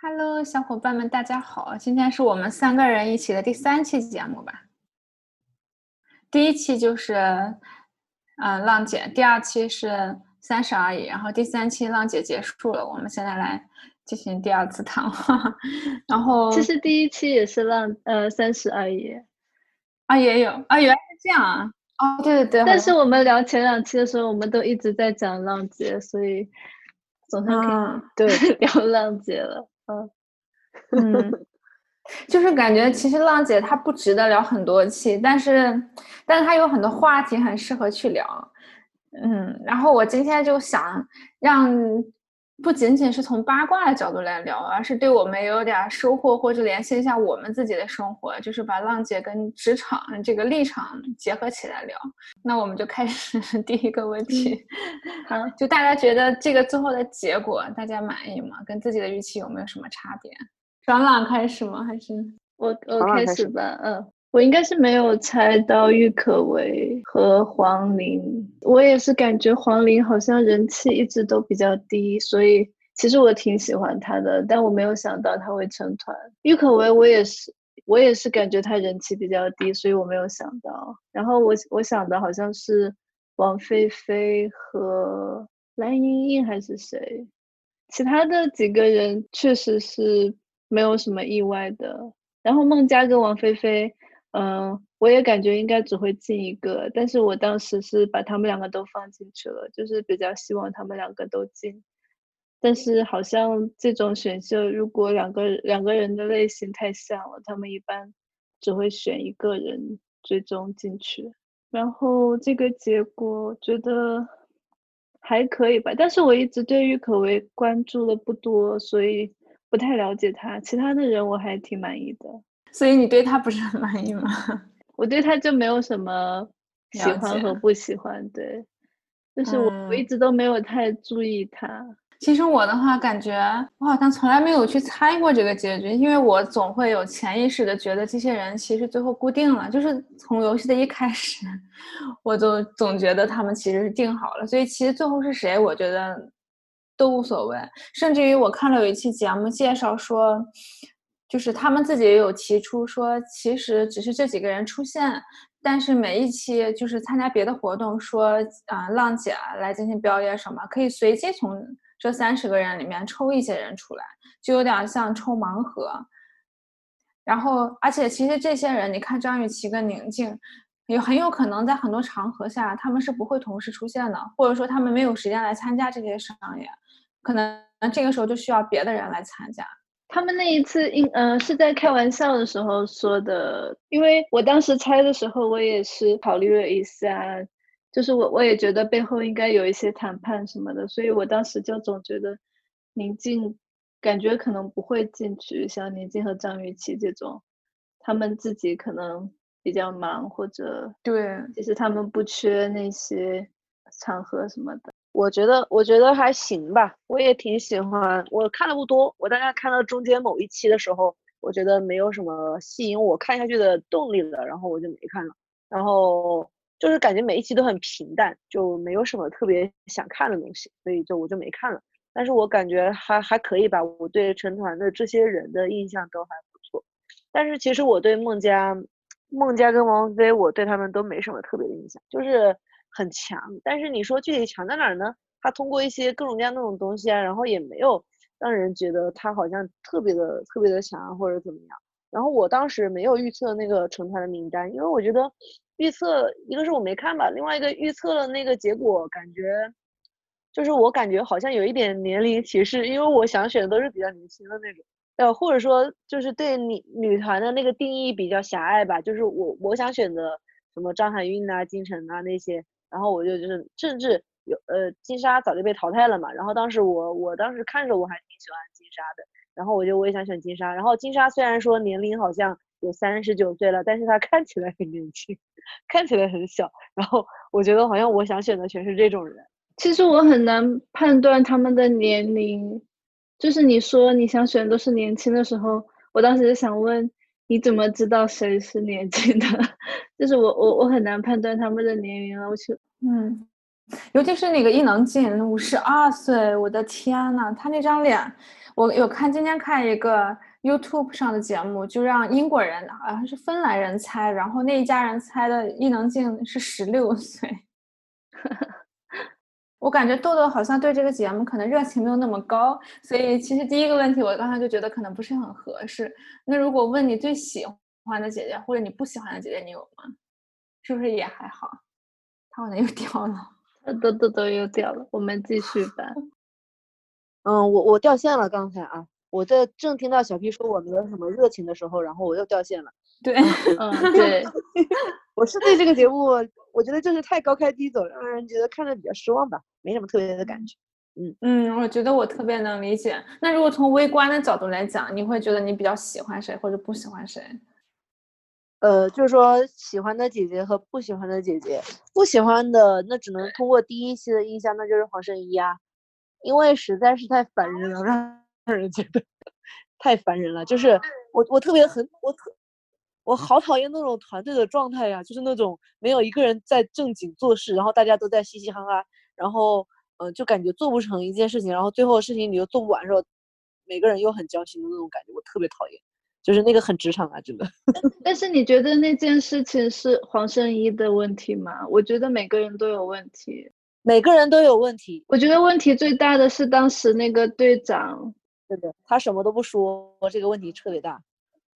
Hello，小伙伴们，大家好！今天是我们三个人一起的第三期节目吧。第一期就是，嗯，浪姐；第二期是三十而已；然后第三期浪姐结束了，我们现在来进行第二次谈话。然后，其实第一期也是浪，呃，三十而已。啊，也有啊，原来是这样啊！哦，对对对。但是我们聊前两期的时候，我们都一直在讲浪姐，所以总算可以对聊 浪姐了。嗯嗯，就是感觉其实浪姐她不值得聊很多期，但是但是她有很多话题很适合去聊。嗯，然后我今天就想让。不仅仅是从八卦的角度来聊，而是对我们有点收获，或者联系一下我们自己的生活，就是把浪姐跟职场这个立场结合起来聊。那我们就开始 第一个问题，好，就大家觉得这个最后的结果大家满意吗？跟自己的预期有没有什么差别？爽朗开始吗？还是我我开始吧？嗯。我应该是没有猜到郁可唯和黄龄，我也是感觉黄龄好像人气一直都比较低，所以其实我挺喜欢她的，但我没有想到她会成团。郁可唯我也是，我也是感觉她人气比较低，所以我没有想到。然后我我想的好像是王菲菲和蓝盈莹还是谁，其他的几个人确实是没有什么意外的。然后孟佳跟王菲菲。嗯，我也感觉应该只会进一个，但是我当时是把他们两个都放进去了，就是比较希望他们两个都进。但是好像这种选秀，如果两个两个人的类型太像了，他们一般只会选一个人最终进去。然后这个结果觉得还可以吧，但是我一直对郁可唯关注的不多，所以不太了解他。其他的人我还挺满意的。所以你对他不是很满意吗？我对他就没有什么 喜欢和不喜欢，对，就是我我一直都没有太注意他。其实我的话，感觉我好像从来没有去猜过这个结局，因为我总会有潜意识的觉得这些人其实最后固定了，就是从游戏的一开始，我就总觉得他们其实是定好了。所以其实最后是谁，我觉得都无所谓。甚至于我看了有一期节目介绍说。就是他们自己也有提出说，其实只是这几个人出现，但是每一期就是参加别的活动，说啊浪姐来进行表演什么，可以随机从这三十个人里面抽一些人出来，就有点像抽盲盒。然后，而且其实这些人，你看张雨绮跟宁静，也很有可能在很多场合下他们是不会同时出现的，或者说他们没有时间来参加这些商演，可能这个时候就需要别的人来参加。他们那一次，应呃是在开玩笑的时候说的，因为我当时猜的时候，我也是考虑了一下，就是我我也觉得背后应该有一些谈判什么的，所以我当时就总觉得宁静感觉可能不会进去，像宁静和张雨绮这种，他们自己可能比较忙，或者对，其实他们不缺那些场合什么的。我觉得，我觉得还行吧。我也挺喜欢，我看的不多。我大概看到中间某一期的时候，我觉得没有什么吸引我看下去的动力了，然后我就没看了。然后就是感觉每一期都很平淡，就没有什么特别想看的东西，所以就我就没看了。但是我感觉还还可以吧。我对成团的这些人的印象都还不错。但是其实我对孟佳、孟佳跟王菲，我对他们都没什么特别的印象，就是。很强，但是你说具体强在哪儿呢？他通过一些各种各样那种东西啊，然后也没有让人觉得他好像特别的特别的强或者怎么样。然后我当时没有预测那个成团的名单，因为我觉得预测一个是我没看吧，另外一个预测了那个结果，感觉就是我感觉好像有一点年龄歧视，因为我想选的都是比较年轻的那种，呃，或者说就是对女女团的那个定义比较狭隘吧，就是我我想选择什么张含韵啊、金晨啊那些。然后我就就是，甚至有呃，金莎早就被淘汰了嘛。然后当时我我当时看着我还挺喜欢金莎的。然后我就我也想选金莎。然后金莎虽然说年龄好像有三十九岁了，但是她看起来很年轻，看起来很小。然后我觉得好像我想选的全是这种人。其实我很难判断他们的年龄。就是你说你想选都是年轻的时候，我当时就想问。你怎么知道谁是年轻的？就是我我我很难判断他们的年龄了。我去，嗯，尤其是那个伊能静，五十二岁，我的天呐，她那张脸，我有看今天看一个 YouTube 上的节目，就让英国人好像是芬兰人猜，然后那一家人猜的伊能静是十六岁。我感觉豆豆好像对这个节目可能热情没有那么高，所以其实第一个问题我刚才就觉得可能不是很合适。那如果问你最喜欢的姐姐或者你不喜欢的姐姐，你有吗？是不是也还好？他好像又掉了，豆豆豆又掉了。我们继续吧。嗯，我我掉线了，刚才啊，我在正听到小 P 说我没有什么热情的时候，然后我又掉线了。对，嗯，对，我是对这个节目，我觉得就是太高开低走，让人觉得看着比较失望吧，没什么特别的感觉。嗯嗯，我觉得我特别能理解。那如果从微观的角度来讲，你会觉得你比较喜欢谁或者不喜欢谁？呃，就是说喜欢的姐姐和不喜欢的姐姐，不喜欢的那只能通过第一期的印象，那就是黄圣依啊，因为实在是太烦人了，让让人觉得 太烦人了。就是我我特别很我特。我好讨厌那种团队的状态呀，就是那种没有一个人在正经做事，然后大家都在嘻嘻哈哈，然后嗯，就感觉做不成一件事情，然后最后事情你又做不完的时候，每个人又很焦心的那种感觉，我特别讨厌，就是那个很职场啊，真的。但是你觉得那件事情是黄圣依的问题吗？我觉得每个人都有问题，每个人都有问题。我觉得问题最大的是当时那个队长，对的，他什么都不说，这个问题特别大。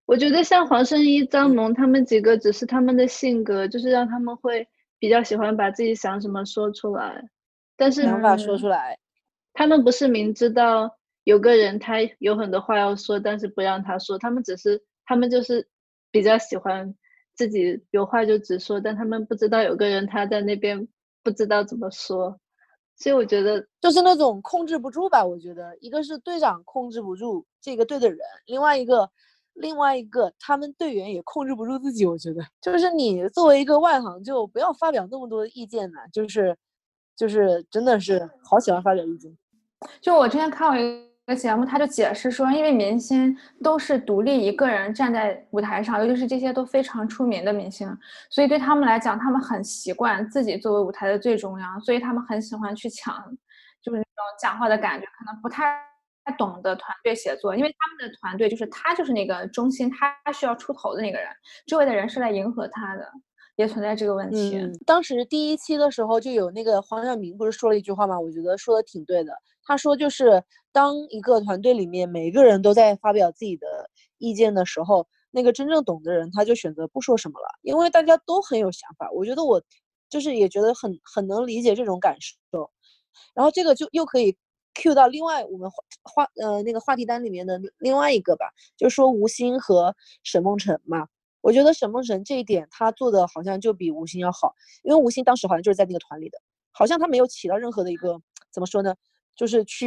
我觉得像黄圣依、张萌他们几个，只是他们的性格，就是让他们会比较喜欢把自己想什么说出来。但是想法说出来，他们不是明知道有个人他有很多话要说，但是不让他说。他们只是他们就是比较喜欢自己有话就直说，但他们不知道有个人他在那边不知道怎么说。所以我觉得就是那种控制不住吧。我觉得一个是队长控制不住这个队的人，另外一个。另外一个，他们队员也控制不住自己，我觉得就是你作为一个外行，就不要发表那么多的意见呢。就是，就是真的是好喜欢发表意见。就我之前看过一个节目，他就解释说，因为明星都是独立一个人站在舞台上，尤其是这些都非常出名的明星，所以对他们来讲，他们很习惯自己作为舞台的最中央，所以他们很喜欢去抢，就是那种讲话的感觉，可能不太。懂得团队协作，因为他们的团队就是他就是那个中心，他需要出头的那个人，周围的人是来迎合他的，也存在这个问题。当时第一期的时候就有那个黄晓明不是说了一句话吗？我觉得说的挺对的。他说就是当一个团队里面每个人都在发表自己的意见的时候，那个真正懂的人他就选择不说什么了，因为大家都很有想法。我觉得我就是也觉得很很能理解这种感受，然后这个就又可以。Q 到另外我们话话呃那个话题单里面的另外一个吧，就说吴昕和沈梦辰嘛。我觉得沈梦辰这一点他做的好像就比吴昕要好，因为吴昕当时好像就是在那个团里的，好像他没有起到任何的一个怎么说呢，就是去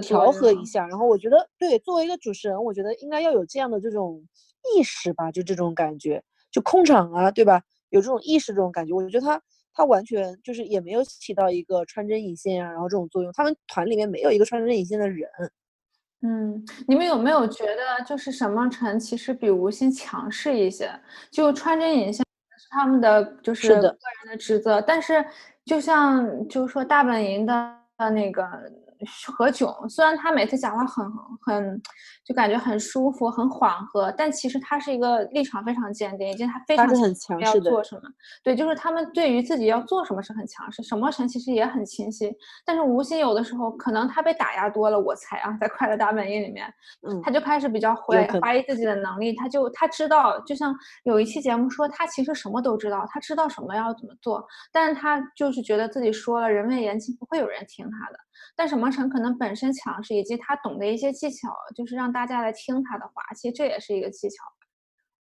调和一下。然后我觉得对，作为一个主持人，我觉得应该要有这样的这种意识吧，就这种感觉，就控场啊，对吧？有这种意识这种感觉，我觉得他。他完全就是也没有起到一个穿针引线啊，然后这种作用。他们团里面没有一个穿针引线的人。嗯，你们有没有觉得，就是沈梦辰其实比吴昕强势一些？就穿针引线是他们的，就是个人的职责。但是，就像就是说大本营的那个。何炅虽然他每次讲话很很，就感觉很舒服、很缓和，但其实他是一个立场非常坚定，以及他非常强势要做什么。对，就是他们对于自己要做什么是很强势。沈梦辰其实也很清晰，但是吴昕有的时候可能他被打压多了，我猜啊，在快乐大本营里面，嗯，他就开始比较怀怀疑自己的能力。他就他知道，就像有一期节目说，他其实什么都知道，他知道什么要怎么做，但是他就是觉得自己说了人微言轻，不会有人听他的。但沈梦辰可能本身强势，以及他懂得一些技巧，就是让大家来听他的话。其实这也是一个技巧，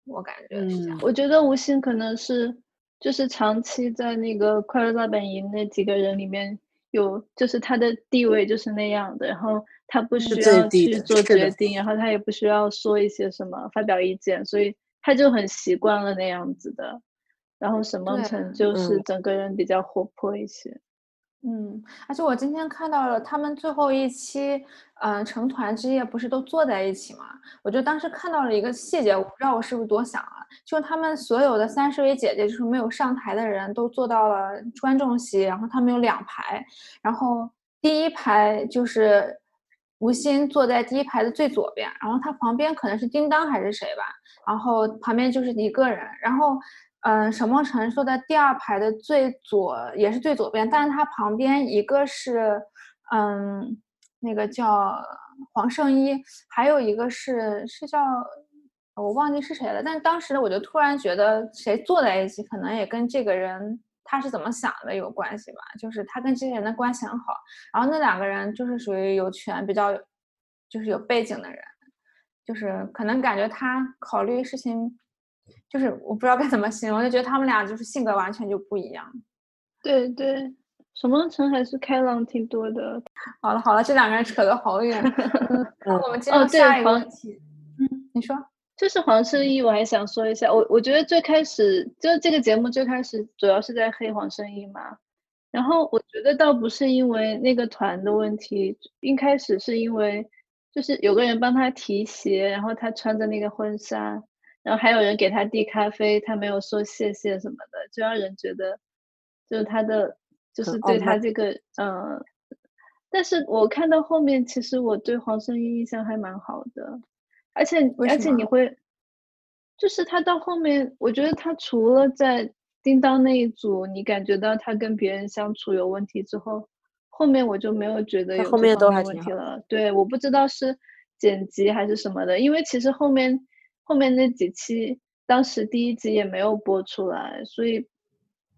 我感觉是这样。我觉得吴昕可能是，就是长期在那个快乐大本营那几个人里面有，就是他的地位就是那样的。然后他不需要去做决定，然后他也不需要说一些什么发表意见，所以他就很习惯了那样子的。然后沈梦辰就是整个人比较活泼一些。嗯，而且我今天看到了他们最后一期，嗯，成团之夜不是都坐在一起吗？我就当时看到了一个细节，我不知道我是不是多想了，就他们所有的三十位姐姐，就是没有上台的人都坐到了观众席，然后他们有两排，然后第一排就是吴昕坐在第一排的最左边，然后他旁边可能是叮当还是谁吧，然后旁边就是一个人，然后。嗯，沈梦辰坐在第二排的最左，也是最左边，但是他旁边一个是，嗯，那个叫黄圣依，还有一个是是叫我忘记是谁了。但当时我就突然觉得，谁坐在一起，可能也跟这个人他是怎么想的有关系吧。就是他跟这些人的关系很好，然后那两个人就是属于有权、比较就是有背景的人，就是可能感觉他考虑事情。就是我不知道该怎么形容，就觉得他们俩就是性格完全就不一样。对对，沈梦辰还是开朗挺多的。好了好了，这两个人扯得好远。那我们 接着下一个问题。嗯，你说，就是黄圣依，我还想说一下，我我觉得最开始就这个节目最开始主要是在黑黄圣依嘛，然后我觉得倒不是因为那个团的问题，一开始是因为就是有个人帮他提鞋，然后他穿着那个婚纱。然后还有人给他递咖啡，他没有说谢谢什么的，就让人觉得，就是他的，就是对他这个，嗯。但是我看到后面，其实我对黄圣依印象还蛮好的，而且而且你会，就是他到后面，我觉得他除了在叮当那一组，你感觉到他跟别人相处有问题之后，后面我就没有觉得有后面都还问题了。对，我不知道是剪辑还是什么的，因为其实后面。后面那几期，当时第一集也没有播出来，所以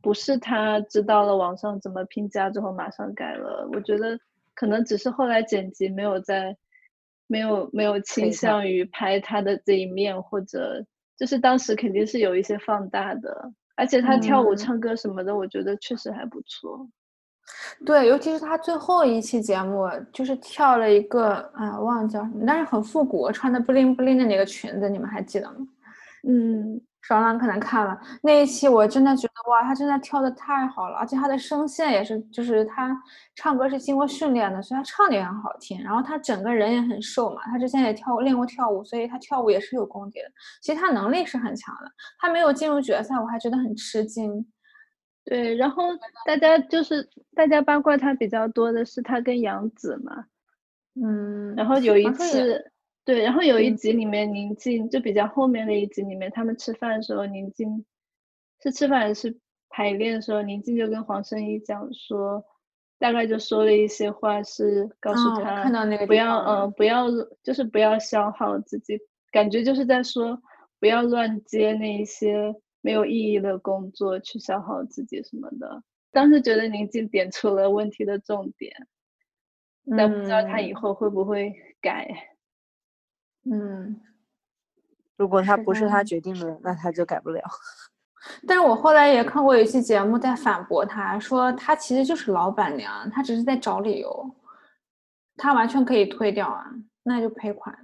不是他知道了网上怎么评价之后马上改了。我觉得可能只是后来剪辑没有在，没有没有倾向于拍他的这一面，或者就是当时肯定是有一些放大的。而且他跳舞、唱歌什么的，我觉得确实还不错。对，尤其是他最后一期节目，就是跳了一个，啊，忘了叫什么，但是很复古，穿的布灵布灵的那个裙子，你们还记得吗？嗯，爽朗可能看了那一期，我真的觉得哇，他真的跳的太好了，而且他的声线也是，就是他唱歌是经过训练的，所以他唱的也很好听。然后他整个人也很瘦嘛，他之前也跳练过跳舞，所以他跳舞也是有功底的。其实他能力是很强的，他没有进入决赛，我还觉得很吃惊。对，然后大家就是大家八卦他比较多的是他跟杨紫嘛，嗯，然后有一 次，对，然后有一集里面宁静就比较后面的一集里面，他们吃饭的时候，宁静是吃饭还是排练的时候，宁静就跟黄圣依讲说，大概就说了一些话，是告诉他不要嗯不要就是不要消耗自己，感觉就是在说不要乱接那一些。没有意义的工作去消耗自己什么的，当时觉得宁静点出了问题的重点，但不知道他以后会不会改。嗯，如果他不是他决定的，那他就改不了。但是我后来也看过一期节目在反驳他，说他其实就是老板娘，他只是在找理由，他完全可以退掉啊，那就赔款。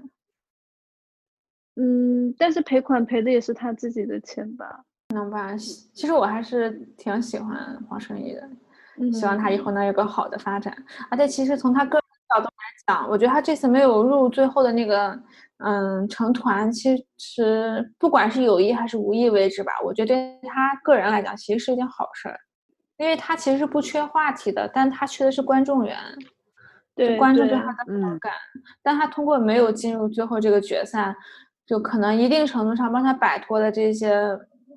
嗯，但是赔款赔的也是他自己的钱吧？可能吧。其实我还是挺喜欢黄圣依的，希望他以后能有个好的发展。而且其实从他个人角度来讲，我觉得他这次没有入最后的那个，嗯，成团，其实不管是有意还是无意为之吧，我觉得对他个人来讲其实是一件好事儿，因为他其实是不缺话题的，但他缺的是观众缘，对观众对他的好感。但他通过没有进入最后这个决赛。就可能一定程度上帮他摆脱了这些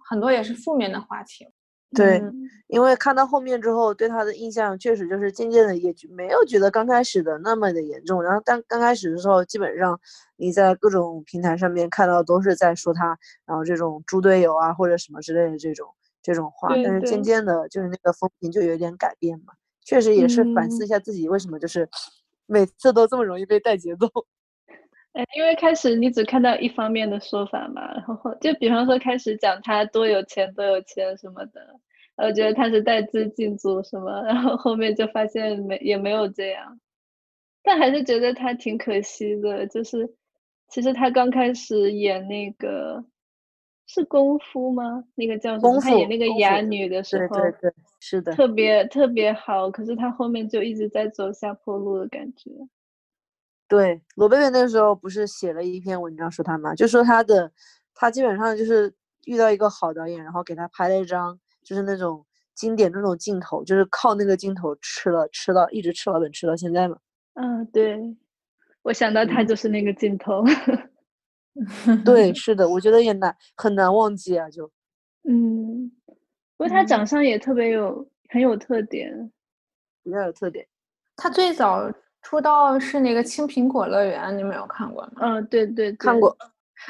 很多也是负面的话题。对，因为看到后面之后，对他的印象确实就是渐渐的也没有觉得刚开始的那么的严重。然后但刚开始的时候，基本上你在各种平台上面看到都是在说他，然后这种猪队友啊或者什么之类的这种这种话。但是渐渐的，就是那个风评就有点改变嘛。确实也是反思一下自己为什么就是每次都这么容易被带节奏。哎，因为开始你只看到一方面的说法嘛，然后就比方说开始讲他多有钱多有钱什么的，我觉得他是带资进组什么，然后后面就发现没也没有这样，但还是觉得他挺可惜的，就是其实他刚开始演那个是功夫吗？那个叫什么？他演那个哑女的时候，对对对，是的，特别特别好。可是他后面就一直在走下坡路的感觉。对，罗贝贝那时候不是写了一篇文章说他吗？就说他的，他基本上就是遇到一个好导演，然后给他拍了一张，就是那种经典那种镜头，就是靠那个镜头吃了吃到一直吃老本吃到现在嘛。嗯，对，我想到他就是那个镜头。对，是的，我觉得也难很难忘记啊，就，嗯，不过他长相也特别有很有特点，比较有特点。他最早出道是那个《青苹果乐园》，你没有看过吗？嗯，对对，看过。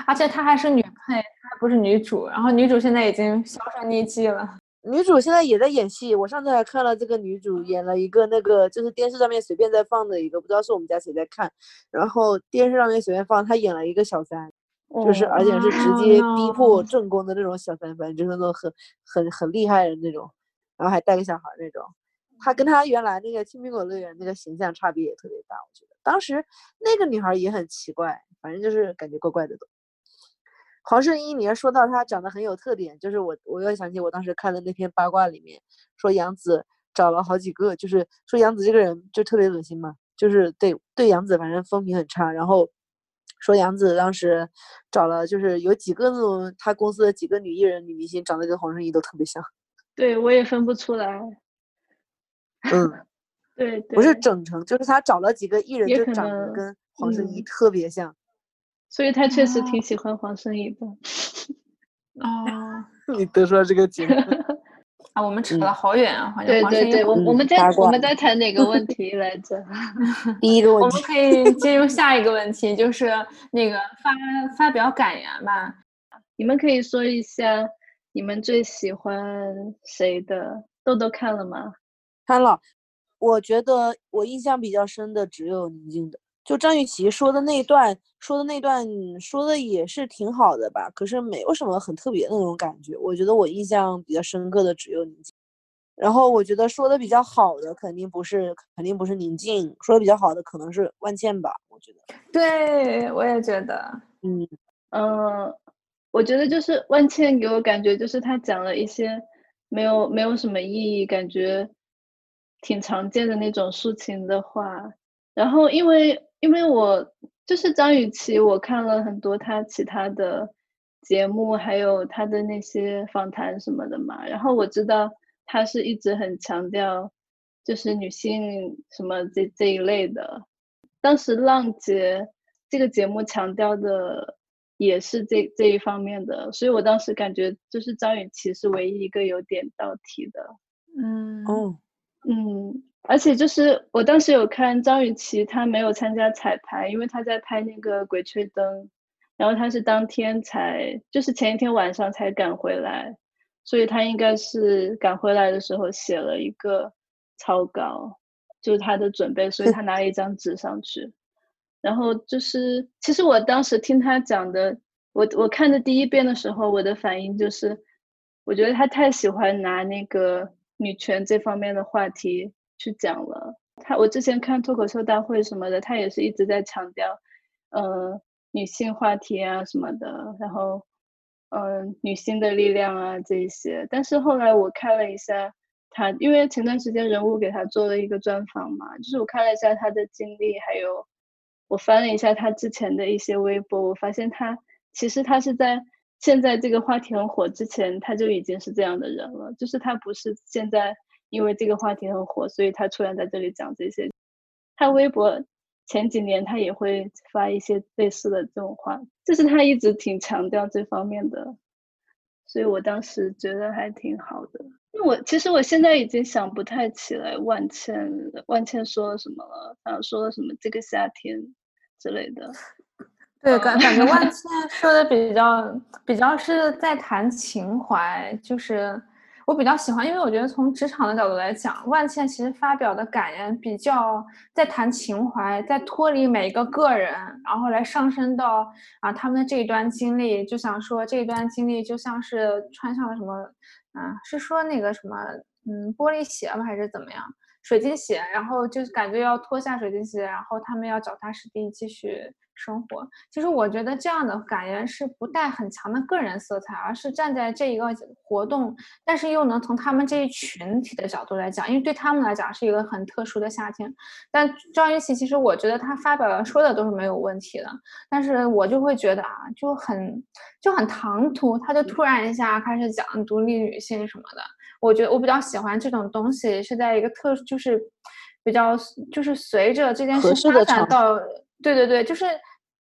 而且她还是女配，她不是女主。然后女主现在已经销声匿迹了。女主现在也在演戏，我上次还看了这个女主演了一个那个，就是电视上面随便在放的一个，不知道是我们家谁在看，然后电视上面随便放，她演了一个小三，就是而且是直接逼迫正宫的那种小三，反正就是那种很很很厉害的那种，然后还带个小孩那种，他跟他原来那个青苹果乐园那个形象差别也特别大，我觉得当时那个女孩也很奇怪，反正就是感觉怪怪的都。黄圣依，你要说到她长得很有特点，就是我，我又想起我当时看的那篇八卦里面，说杨紫找了好几个，就是说杨紫这个人就特别恶心嘛，就是对对杨紫反正风评很差，然后说杨紫当时找了，就是有几个那种他公司的几个女艺人、女明星长得跟黄圣依都特别像，对我也分不出来，嗯，对，不是整成，就是他找了几个艺人就长得跟黄圣依特别像。所以他确实挺喜欢黄圣依的。哦，你得出来这个结论啊？我们扯了好远啊！对对对，我我们在我们在谈哪个问题来着？第一个问题，我们可以进入下一个问题，就是那个发发表感言吧。你们可以说一下你们最喜欢谁的？豆豆看了吗？看了。我觉得我印象比较深的只有宁静的。就张雨绮说的那段，说的那段说的也是挺好的吧，可是没有什么很特别的那种感觉。我觉得我印象比较深刻的只有宁静，然后我觉得说的比较好的肯定不是，肯定不是宁静，说的比较好的可能是万茜吧。我觉得，对我也觉得，嗯嗯，我觉得就是万茜给我感觉就是她讲了一些没有没有什么意义，感觉挺常见的那种抒情的话，然后因为。因为我就是张雨绮，我看了很多她其他的节目，还有她的那些访谈什么的嘛。然后我知道她是一直很强调，就是女性什么这这一类的。当时《浪姐》这个节目强调的也是这这一方面的，所以我当时感觉就是张雨绮是唯一一个有点到题的。嗯哦嗯。而且就是我当时有看张雨绮，她没有参加彩排，因为她在拍那个《鬼吹灯》，然后她是当天才，就是前一天晚上才赶回来，所以她应该是赶回来的时候写了一个草稿，就是她的准备，所以她拿了一张纸上去。然后就是，其实我当时听她讲的，我我看的第一遍的时候，我的反应就是，我觉得她太喜欢拿那个女权这方面的话题。去讲了他，我之前看脱口秀大会什么的，他也是一直在强调，呃，女性话题啊什么的，然后，嗯，女性的力量啊这一些。但是后来我看了一下他，因为前段时间人物给他做了一个专访嘛，就是我看了一下他的经历，还有我翻了一下他之前的一些微博，我发现他其实他是在现在这个话题很火之前，他就已经是这样的人了，就是他不是现在。因为这个话题很火，所以他突然在这里讲这些。他微博前几年他也会发一些类似的这种话，就是他一直挺强调这方面的，所以我当时觉得还挺好的。因为我其实我现在已经想不太起来万茜万茜说了什么了，像说了什么这个夏天之类的。对，感感觉万茜说的比较比较是在谈情怀，就是。我比较喜欢，因为我觉得从职场的角度来讲，万茜其实发表的感言比较在谈情怀，在脱离每一个个人，然后来上升到啊他们的这一段经历，就想说这一段经历就像是穿上了什么，啊是说那个什么，嗯玻璃鞋吗还是怎么样，水晶鞋，然后就是感觉要脱下水晶鞋，然后他们要脚踏实地继续生活。其实我觉得这样的感言是不带很强的个人色彩，而是站在这一个活动，但是又能从他们这一群体的角度来讲，因为对他们来讲是一个很特殊的夏天。但张雨绮其实我觉得她发表的说的都是没有问题的，但是我就会觉得啊，就很就很唐突，她就突然一下开始讲独立女性什么的。我觉得我比较喜欢这种东西，是在一个特就是。比较就是随着这件事发展到，对对对，就是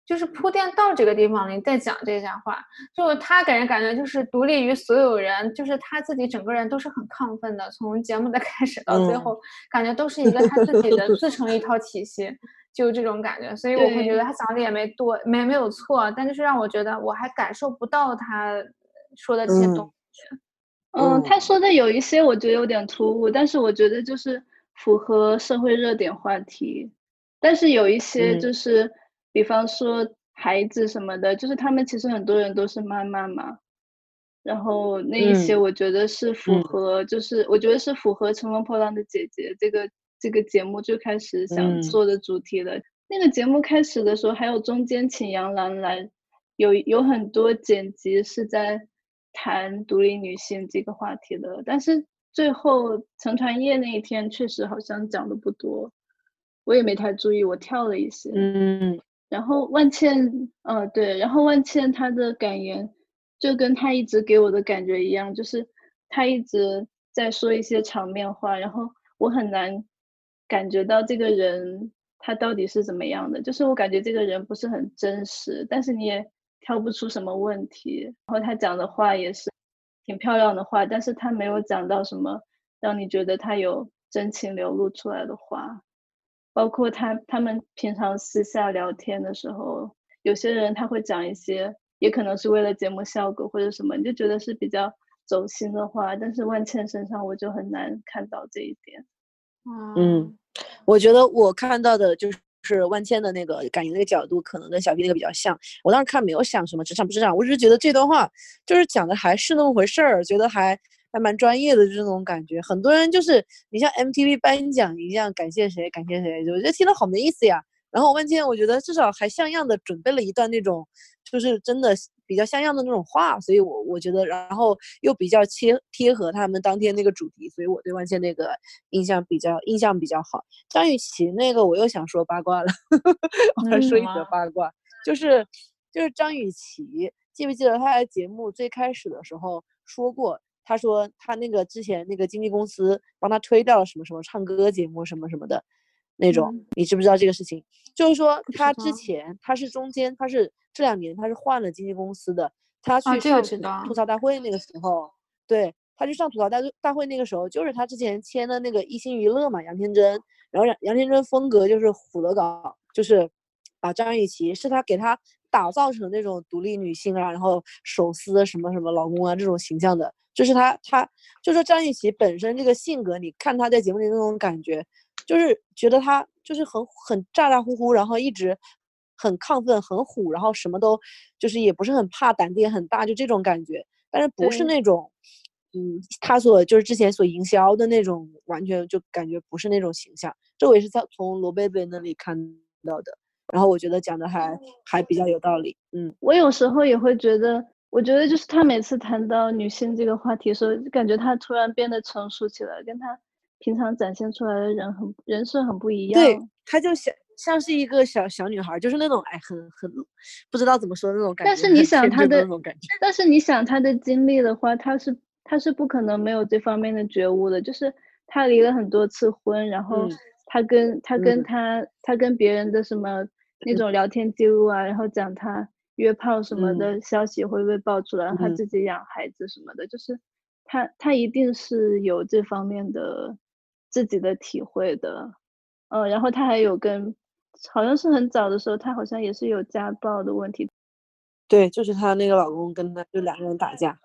就是铺垫到这个地方了，你再讲这些话，就他给人感觉就是独立于所有人，就是他自己整个人都是很亢奋的，从节目的 开始到最后，感觉都是一个他自己的自成一套体系，就这种感觉，所以我会觉得他讲的也没多没没有错，但就是让我觉得我还感受不到他说的这些东西。嗯，他说的有一些我觉得有点突兀，但是我觉得就是。符合社会热点话题，但是有一些就是，比方说孩子什么的，就是他们其实很多人都是妈妈嘛，然后那一些我觉得是符合，就是我觉得是符合《乘风破浪的姐姐》这个这个节目最开始想做的主题的。那个节目开始的时候，还有中间请杨澜来，有有很多剪辑是在谈独立女性这个话题的，但是。最后成团夜那一天，确实好像讲的不多，我也没太注意，我跳了一些。嗯，然后万茜，呃，对，然后万茜她的感言，就跟她一直给我的感觉一样，就是她一直在说一些场面话，然后我很难感觉到这个人他到底是怎么样的，就是我感觉这个人不是很真实，但是你也挑不出什么问题，然后他讲的话也是。挺漂亮的话，但是他没有讲到什么让你觉得他有真情流露出来的话，包括他他们平常私下聊天的时候，有些人他会讲一些，也可能是为了节目效果或者什么，你就觉得是比较走心的话，但是万茜身上我就很难看到这一点。嗯，我觉得我看到的就是。是万千的那个感觉那个角度，可能跟小 P 那个比较像。我当时看没有想什么职场不职场，我只是觉得这段话就是讲的还是那么回事儿，觉得还还蛮专业的这种感觉。很多人就是你像 MTV 颁奖一样，感谢谁感谢谁，我觉得听得好没意思呀。然后万千，我觉得至少还像样的准备了一段那种，就是真的。比较像样的那种话，所以我我觉得，然后又比较贴贴合他们当天那个主题，所以我对万茜那个印象比较印象比较好。张雨绮那个我又想说八卦了，我来说一则八卦，就是就是张雨绮，记不记得她在节目最开始的时候说过，她说他那个之前那个经纪公司帮他推掉了什么什么唱歌节目什么什么的。那种，你知不知道这个事情？就是说，他之前他是中间，他是这两年他是换了经纪公司的。他去上吐槽大会那个时候，对，他去上吐槽大大会那个时候，就是他之前签的那个一心娱乐嘛，杨天真。然后杨杨天真风格就是虎的搞，就是把张雨绮是他给他打造成那种独立女性啊，然后手撕什么什么老公啊这种形象的。就是他他就说张雨绮本身这个性格，你看他在节目里那种感觉。就是觉得他就是很很咋咋呼呼，然后一直很亢奋、很虎，然后什么都就是也不是很怕，胆子也很大，就这种感觉。但是不是那种，嗯，他所就是之前所营销的那种，完全就感觉不是那种形象。这我也是在从罗贝贝那里看到的，然后我觉得讲的还还比较有道理。嗯，我有时候也会觉得，我觉得就是他每次谈到女性这个话题的时候，感觉他突然变得成熟起来，跟他。平常展现出来的人很人设很不一样，对，他就像像是一个小小女孩，就是那种哎，很很不知道怎么说的那种感觉。但是你想他的，但是你想他的经历的话，他是他是不可能没有这方面的觉悟的。就是他离了很多次婚，然后他跟他跟她她跟别人的什么那种聊天记录啊，然后讲她约炮什么的消息会被爆出来，他自己养孩子什么的，就是他他一定是有这方面的。自己的体会的，嗯，然后他还有跟，好像是很早的时候，他好像也是有家暴的问题。对，就是她那个老公跟她就两个人打架。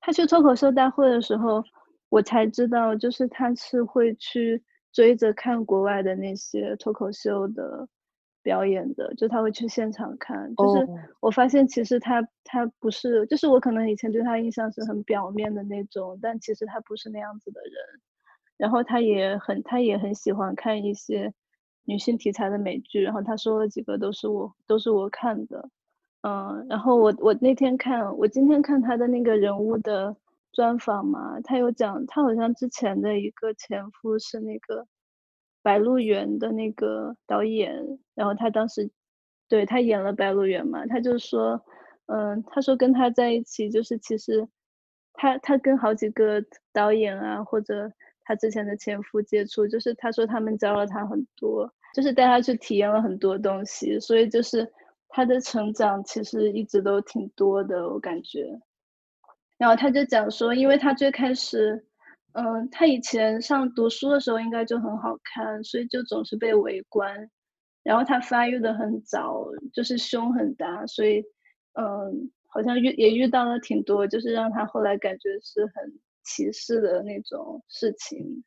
他去脱口秀大会的时候，我才知道，就是他是会去追着看国外的那些脱口秀的表演的，就他会去现场看。就是我发现，其实他他不是，就是我可能以前对他印象是很表面的那种，但其实他不是那样子的人。然后他也很，他也很喜欢看一些女性题材的美剧，然后他说了几个都是我都是我看的，嗯，然后我我那天看我今天看他的那个人物的专访嘛，他有讲他好像之前的一个前夫是那个《白鹿原》的那个导演，然后他当时对他演了《白鹿原》嘛，他就说，嗯，他说跟他在一起就是其实他他跟好几个导演啊或者他之前的前夫接触，就是他说他们教了他很多。就是带他去体验了很多东西，所以就是他的成长其实一直都挺多的，我感觉。然后他就讲说，因为他最开始，嗯，他以前上读书的时候应该就很好看，所以就总是被围观。然后他发育的很早，就是胸很大，所以，嗯，好像遇也遇到了挺多，就是让他后来感觉是很歧视的那种事情。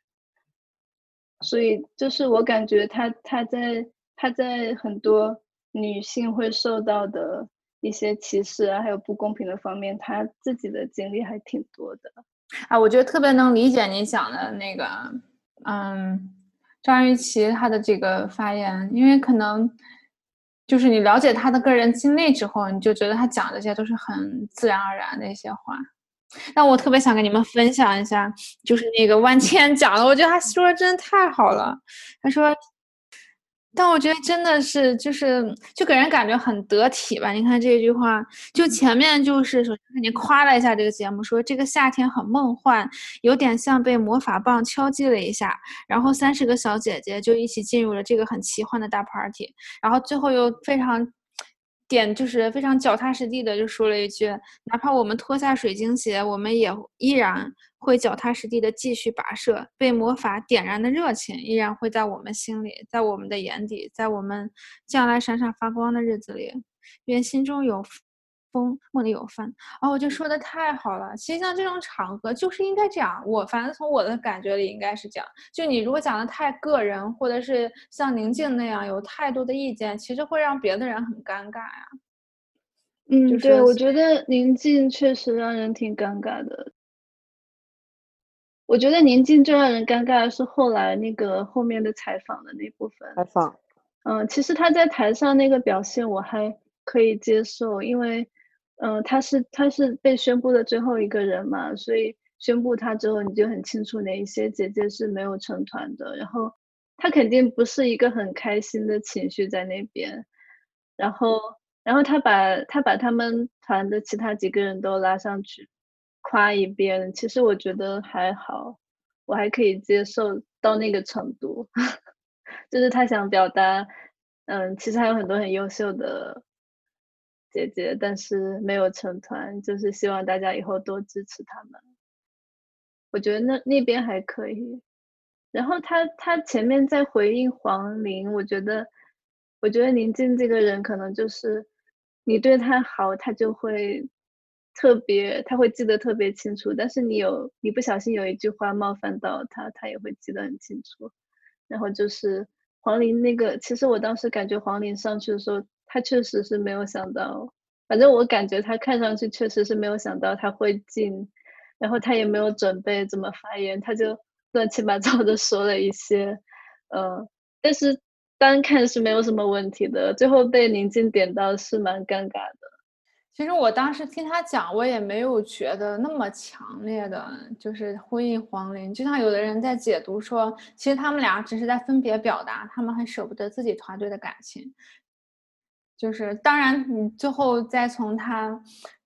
所以就是我感觉他他在他在很多女性会受到的一些歧视啊，还有不公平的方面，他自己的经历还挺多的啊。我觉得特别能理解你讲的那个，嗯，张雨绮她的这个发言，因为可能就是你了解她的个人经历之后，你就觉得她讲这些都是很自然而然的一些话。那我特别想跟你们分享一下，就是那个万茜讲的，我觉得他说的真的太好了。他说，但我觉得真的是，就是就给人感觉很得体吧。你看这句话，就前面就是首先肯定夸了一下这个节目，说这个夏天很梦幻，有点像被魔法棒敲击了一下，然后三十个小姐姐就一起进入了这个很奇幻的大 party，然后最后又非常。点就是非常脚踏实地的，就说了一句：“哪怕我们脱下水晶鞋，我们也依然会脚踏实地的继续跋涉。被魔法点燃的热情依然会在我们心里，在我们的眼底，在我们将来闪闪发光的日子里，愿心中有。”风梦里有帆哦，我就说的太好了。其实像这种场合就是应该这样。我反正从我的感觉里应该是这样。就你如果讲的太个人，或者是像宁静那样有太多的意见，其实会让别的人很尴尬呀。嗯，对，我觉得宁静确实让人挺尴尬的。我觉得宁静最让人尴尬的是后来那个后面的采访的那部分。采访。嗯，其实他在台上那个表现我还可以接受，因为。嗯，他是他是被宣布的最后一个人嘛，所以宣布他之后，你就很清楚哪一些姐姐是没有成团的。然后他肯定不是一个很开心的情绪在那边。然后，然后他把他把他们团的其他几个人都拉上去夸一遍，其实我觉得还好，我还可以接受到那个程度。就是他想表达，嗯，其实还有很多很优秀的。姐姐，但是没有成团，就是希望大家以后多支持他们。我觉得那那边还可以。然后他他前面在回应黄龄，我觉得我觉得宁静这个人可能就是你对他好，他就会特别他会记得特别清楚。但是你有你不小心有一句话冒犯到他，他也会记得很清楚。然后就是黄龄那个，其实我当时感觉黄龄上去的时候。他确实是没有想到，反正我感觉他看上去确实是没有想到他会进，然后他也没有准备怎么发言，他就乱七八糟的说了一些，嗯，但是单看是没有什么问题的，最后被宁静点到是蛮尴尬的。其实我当时听他讲，我也没有觉得那么强烈的，就是呼应黄龄，就像有的人在解读说，其实他们俩只是在分别表达他们很舍不得自己团队的感情。就是，当然，你最后再从他。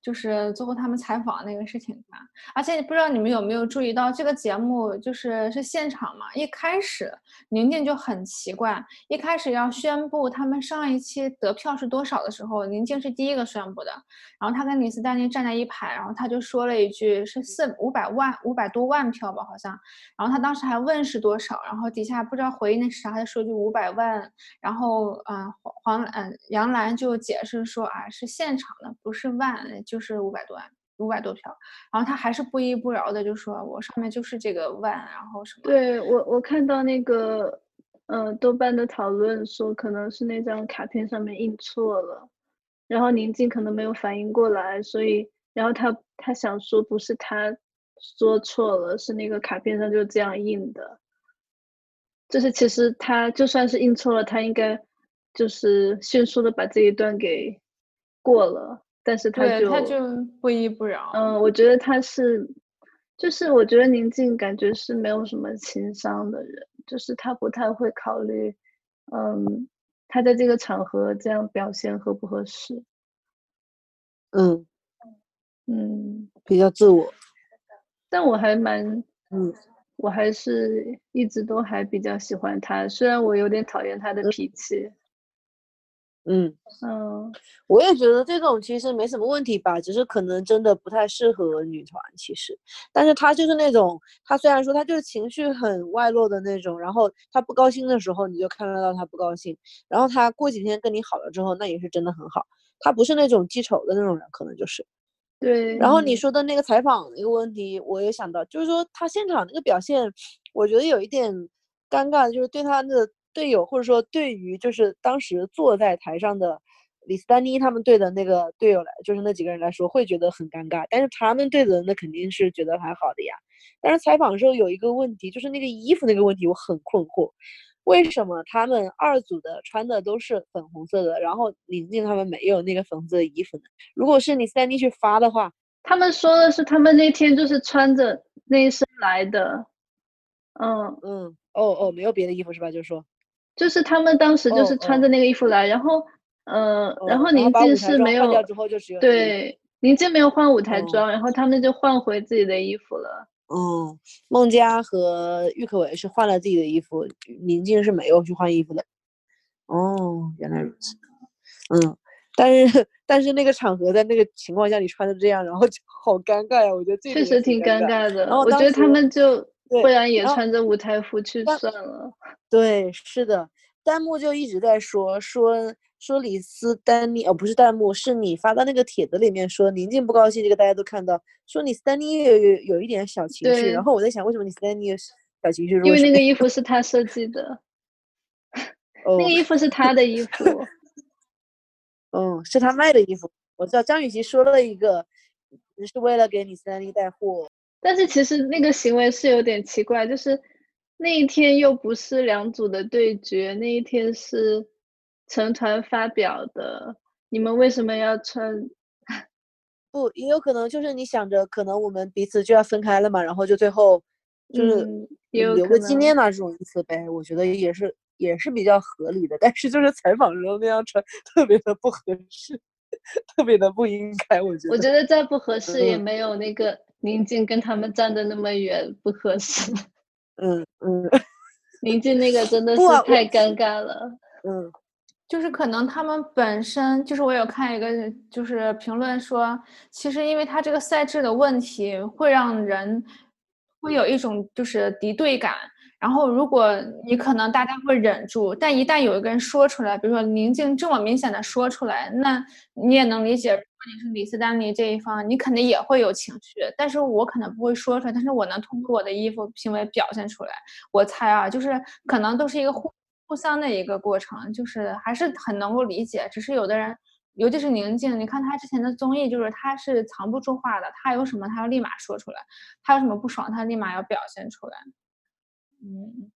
就是最后他们采访那个事情吧，而且不知道你们有没有注意到这个节目就是是现场嘛？一开始宁静就很奇怪，一开始要宣布他们上一期得票是多少的时候，宁静是第一个宣布的。然后他跟李斯丹妮站在一排，然后他就说了一句是四五百万五百多万票吧，好像。然后他当时还问是多少，然后底下不知道回应的是啥，他就说句五百万。然后嗯黄嗯杨澜就解释说啊是现场的，不是万就。就是五百多万，五百多票，然后他还是不依不饶的就说，我上面就是这个万，然后什么？对我，我看到那个，呃，豆瓣的讨论说可能是那张卡片上面印错了，然后宁静可能没有反应过来，所以，然后他他想说不是他说错了，是那个卡片上就这样印的，就是其实他就算是印错了，他应该就是迅速的把这一段给过了，但是他就他就不依不饶。嗯，我觉得他是，就是我觉得宁静感觉是没有什么情商的人，就是他不太会考虑，嗯，他在这个场合这样表现合不合适。嗯嗯，比较自我，但我还蛮嗯。我还是一直都还比较喜欢他，虽然我有点讨厌他的脾气。嗯嗯，我也觉得这种其实没什么问题吧，只是可能真的不太适合女团。其实，但是她就是那种，她虽然说她就是情绪很外露的那种，然后她不高兴的时候你就看得到她不高兴，然后她过几天跟你好了之后，那也是真的很好。她不是那种记仇的那种人，可能就是。对，然后你说的那个采访那个问题，我也想到，就是说他现场那个表现，我觉得有一点尴尬，就是对他的队友，或者说对于就是当时坐在台上的李斯丹妮他们队的那个队友来，就是那几个人来说，会觉得很尴尬。但是他们队的人那肯定是觉得还好的呀。但是采访的时候有一个问题，就是那个衣服那个问题，我很困惑。为什么他们二组的穿的都是粉红色的，然后宁静他们没有那个粉红色的衣服呢？如果是你三 D 去发的话，他们说的是他们那天就是穿着那一身来的。嗯嗯，哦哦，没有别的衣服是吧？就是说，就是他们当时就是穿着那个衣服来，然后，嗯，然后宁静是没有，对，宁静没有换舞台装，然后他们就换回自己的衣服了。嗯，孟佳和郁可唯是换了自己的衣服，宁静是没有去换衣服的。哦，原来如此。嗯，但是但是那个场合在那个情况下你穿成这样，然后就好尴尬呀！我觉得确实挺尴尬的。然后我觉得他们就不然也穿着舞台服去算了。对，是的，弹幕就一直在说说。说李斯丹妮哦，不是弹幕，是你发到那个帖子里面说宁静不高兴，这个大家都看到。说你斯丹妮有有有一点小情绪，然后我在想，为什么你斯丹妮有小情绪？因为那个衣服是他设计的，那个衣服是他的衣服，嗯，是他卖的衣服。我知道张雨绮说了一个，是为了给李斯丹妮带货，但是其实那个行为是有点奇怪，就是那一天又不是两组的对决，那一天是。成团发表的，你们为什么要穿？不，也有可能就是你想着，可能我们彼此就要分开了嘛，然后就最后就是留个纪念啊这种意思呗。我觉得也是，也是比较合理的。但是就是采访时候那样穿，特别的不合适，特别的不应该。我觉得，我觉得再不合适也没有那个宁静跟他们站的那么远不合适。嗯嗯，宁静那个真的是太尴尬了。嗯。就是可能他们本身就是我有看一个就是评论说，其实因为他这个赛制的问题，会让人会有一种就是敌对感。然后如果你可能大家会忍住，但一旦有一个人说出来，比如说宁静这么明显的说出来，那你也能理解，如果你是李斯丹妮这一方，你肯定也会有情绪。但是我可能不会说出来，但是我能通过我的衣服行为表现出来。我猜啊，就是可能都是一个互。互相的一个过程，就是还是很能够理解。只是有的人，尤其是宁静，你看他之前的综艺，就是他是藏不住话的，他有什么他要立马说出来，他有什么不爽他立马要表现出来。嗯，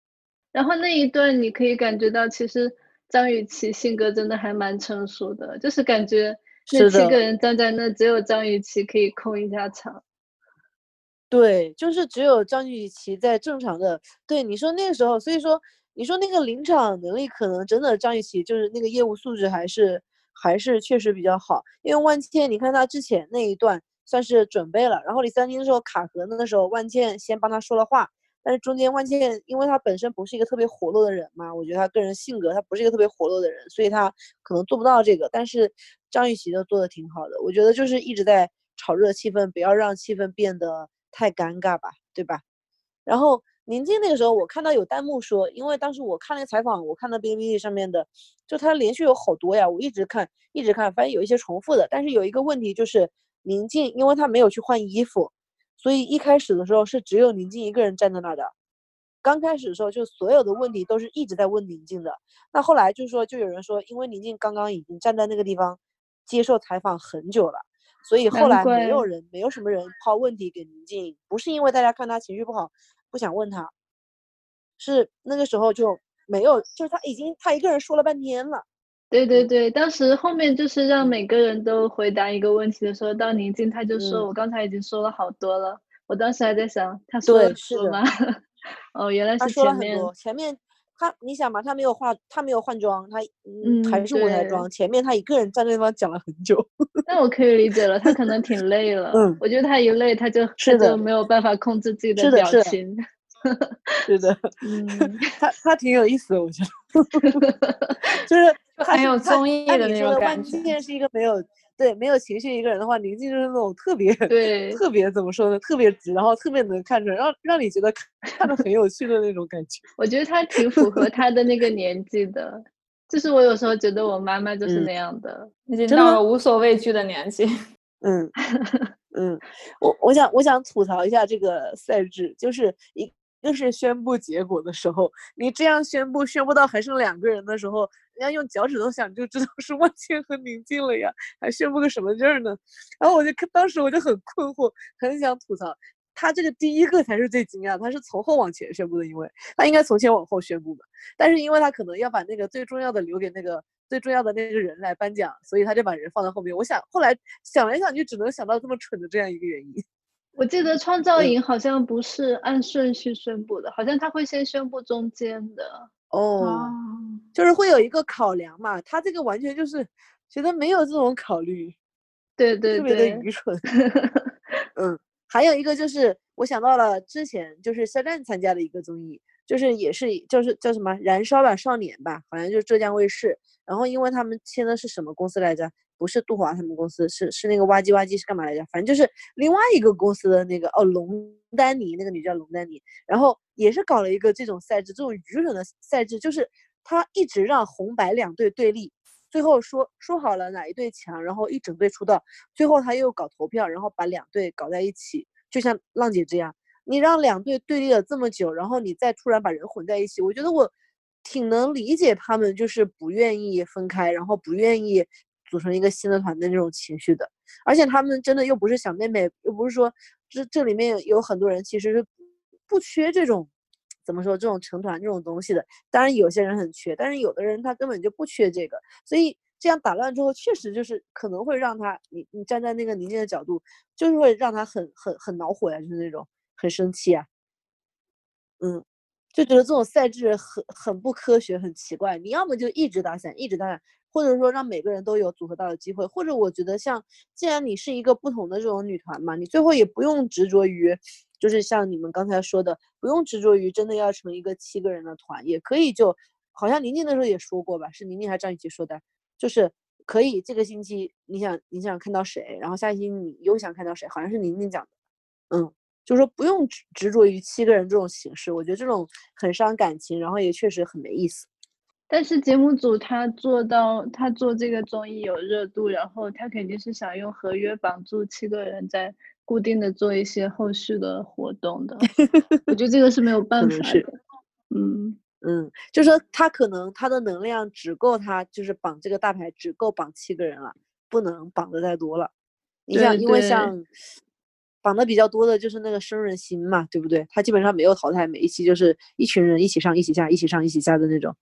然后那一段你可以感觉到，其实张雨绮性格真的还蛮成熟的，就是感觉那七个人站在那，只有张雨绮可以控一下场。对，就是只有张雨绮在正常的。对你说那个时候，所以说。你说那个临场能力可能真的张雨绮就是那个业务素质还是还是确实比较好，因为万茜你看她之前那一段算是准备了，然后李三金的时候卡壳那个时候万茜先帮他说了话，但是中间万茜因为她本身不是一个特别活络的人嘛，我觉得她个人性格她不是一个特别活络的人，所以她可能做不到这个，但是张雨绮就做的挺好的，我觉得就是一直在炒热气氛，不要让气氛变得太尴尬吧，对吧？然后。宁静那个时候，我看到有弹幕说，因为当时我看那个采访，我看到哔哩哔哩上面的，就他连续有好多呀，我一直看，一直看，发现有一些重复的。但是有一个问题就是宁静，因为她没有去换衣服，所以一开始的时候是只有宁静一个人站在那儿的。刚开始的时候，就所有的问题都是一直在问宁静的。那后来就是说，就有人说，因为宁静刚刚已经站在那个地方接受采访很久了，所以后来没有人，没有什么人抛问题给宁静，不是因为大家看他情绪不好。不想问他，是那个时候就没有，就是他已经他一个人说了半天了。对对对，当时后面就是让每个人都回答一个问题的时候，到宁静他就说：“我刚才已经说了好多了。”我当时还在想，他说了吗？哦，原来是前面前面他你想嘛，他没有化他没有换装，他嗯还是舞台妆。前面他一个人在那地方讲了很久。那我可以理解了，他可能挺累了。嗯，我觉得他一累，他就他就没有办法控制自己的表情。是的，嗯，他他挺有意思的，我觉得，就是很有综艺的那种感觉。今天是一个没有对没有情绪一个人的话，宁静就是那种特别 对特别怎么说呢，特别直，然后特别能看出来，让让你觉得看的很有趣的那种感觉。我觉得他挺符合他的那个年纪的，就是我有时候觉得我妈妈就 是那样的，已经到了无所畏惧的年纪。嗯嗯，我我想我想吐槽一下这个赛制，就是一。就是宣布结果的时候，你这样宣布，宣布到还剩两个人的时候，人家用脚趾头想就知道是万千和宁静了呀，还宣布个什么劲儿呢？然后我就看，当时我就很困惑，很想吐槽，他这个第一个才是最惊讶，他是从后往前宣布的，因为他应该从前往后宣布的，但是因为他可能要把那个最重要的留给那个最重要的那个人来颁奖，所以他就把人放在后面。我想后来想来想去，只能想到这么蠢的这样一个原因。我记得创造营好像不是按顺序宣布的，好像他会先宣布中间的哦，就是会有一个考量嘛。他这个完全就是觉得没有这种考虑，对对，特别的愚蠢。嗯，还有一个就是我想到了之前就是肖战参加的一个综艺，就是也是就是叫什么《燃烧吧少年》吧，好像就是浙江卫视。然后因为他们签的是什么公司来着？不是杜华他们公司，是是那个哇唧哇唧是干嘛来着？反正就是另外一个公司的那个哦，龙丹妮那个女叫龙丹妮，然后也是搞了一个这种赛制，这种愚蠢的赛制，就是他一直让红白两队对立，最后说说好了哪一队强，然后一整队出道，最后他又搞投票，然后把两队搞在一起，就像浪姐这样，你让两队对立了这么久，然后你再突然把人混在一起，我觉得我挺能理解他们就是不愿意分开，然后不愿意。组成一个新的团队那种情绪的，而且他们真的又不是小妹妹，又不是说这这里面有很多人其实是不缺这种怎么说这种成团这种东西的。当然有些人很缺，但是有的人他根本就不缺这个，所以这样打乱之后，确实就是可能会让他你你站在那个宁静的角度，就是会让他很很很恼火呀，就是那种很生气啊，嗯，就觉得这种赛制很很不科学，很奇怪。你要么就一直打散，一直打散。或者说让每个人都有组合到的机会，或者我觉得像，既然你是一个不同的这种女团嘛，你最后也不用执着于，就是像你们刚才说的，不用执着于真的要成一个七个人的团，也可以就，好像宁宁那时候也说过吧，是宁宁还是张雨绮说的，就是可以这个星期你想你想看到谁，然后下星期你又想看到谁，好像是宁宁讲的，嗯，就是说不用执执着于七个人这种形式，我觉得这种很伤感情，然后也确实很没意思。但是节目组他做到，他做这个综艺有热度，然后他肯定是想用合约绑住七个人，在固定的做一些后续的活动的。我觉得这个是没有办法的。嗯嗯，就说他可能他的能量只够他就是绑这个大牌，只够绑七个人了，不能绑的太多了。你想，因为像绑的比较多的就是那个生人心嘛，对不对？他基本上没有淘汰，每一期就是一群人一起上，一起下，一起上，一起下的那种。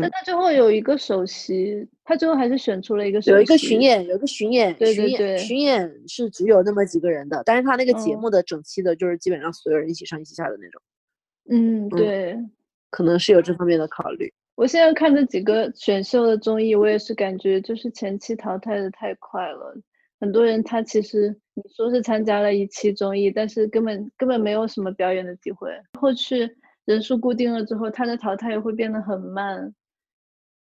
但他最后有一个首席，他最后还是选出了一个首席有一个巡演，有一个巡演，巡演巡演是只有那么几个人的，但是他那个节目的整期的就是基本上所有人一起上一起下的那种。嗯，对，可能是有这方面的考虑。我现在看这几个选秀的综艺，我也是感觉就是前期淘汰的太快了，很多人他其实你说是参加了一期综艺，但是根本根本没有什么表演的机会，后续人数固定了之后，他的淘汰也会变得很慢。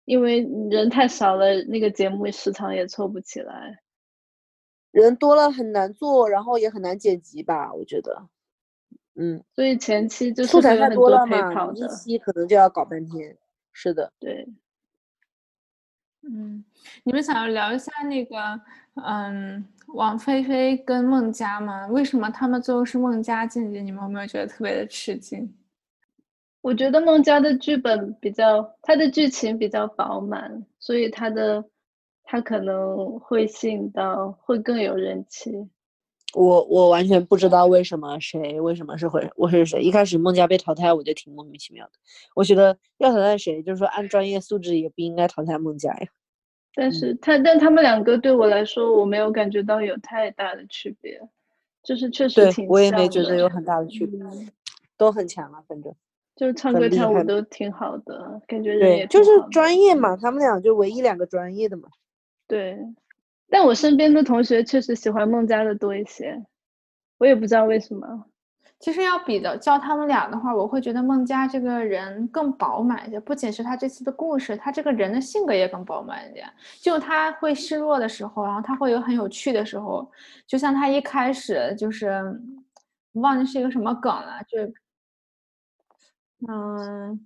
因为人太少了，那个节目时长也凑不起来。人多了很难做，然后也很难剪辑吧？我觉得，嗯，所以前期就是素材太多了嘛，一期可能就要搞半天。是的，对。嗯，你们想要聊一下那个，嗯，王菲菲跟孟佳吗？为什么他们最后是孟佳晋级？你们有没有觉得特别的吃惊？我觉得孟佳的剧本比较，他的剧情比较饱满，所以他的他可能会吸引到，会更有人气。我我完全不知道为什么谁为什么是会我是谁。一开始孟佳被淘汰，我就挺莫名其妙的。我觉得要淘汰谁，就是说按专业素质也不应该淘汰孟佳呀。但是他但他们两个对我来说，我没有感觉到有太大的区别，就是确实挺。我也没觉得有很大的区别，都很强啊，反正。就是唱歌跳舞都挺好的，感觉人也，就是专业嘛，他们俩就唯一两个专业的嘛。对。但我身边的同学确实喜欢孟佳的多一些，我也不知道为什么。其实要比的叫他们俩的话，我会觉得孟佳这个人更饱满一些。不仅是他这次的故事，他这个人的性格也更饱满一点。就他会示弱的时候，然后他会有很有趣的时候。就像他一开始就是忘记是一个什么梗了，就嗯。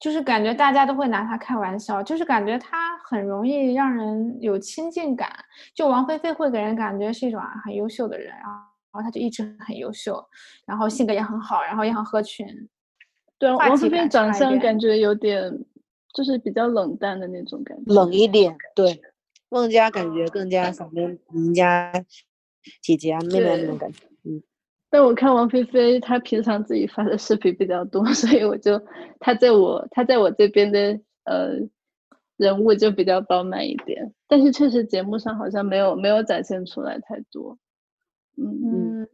就是感觉大家都会拿他开玩笑，就是感觉他很容易让人有亲近感。就王菲菲会给人感觉是一种很优秀的人，然后然后他就一直很优秀，然后性格也很好，然后也很合群。对，王菲菲长相感觉有点，就是比较冷淡的那种感觉。冷一点，对。孟佳感觉更加想跟人家姐姐啊妹妹那种感觉，嗯。但我看王菲菲，她平常自己发的视频比较多，所以我就她在我她在我这边的呃人物就比较饱满一点。但是确实节目上好像没有没有展现出来太多。嗯嗯，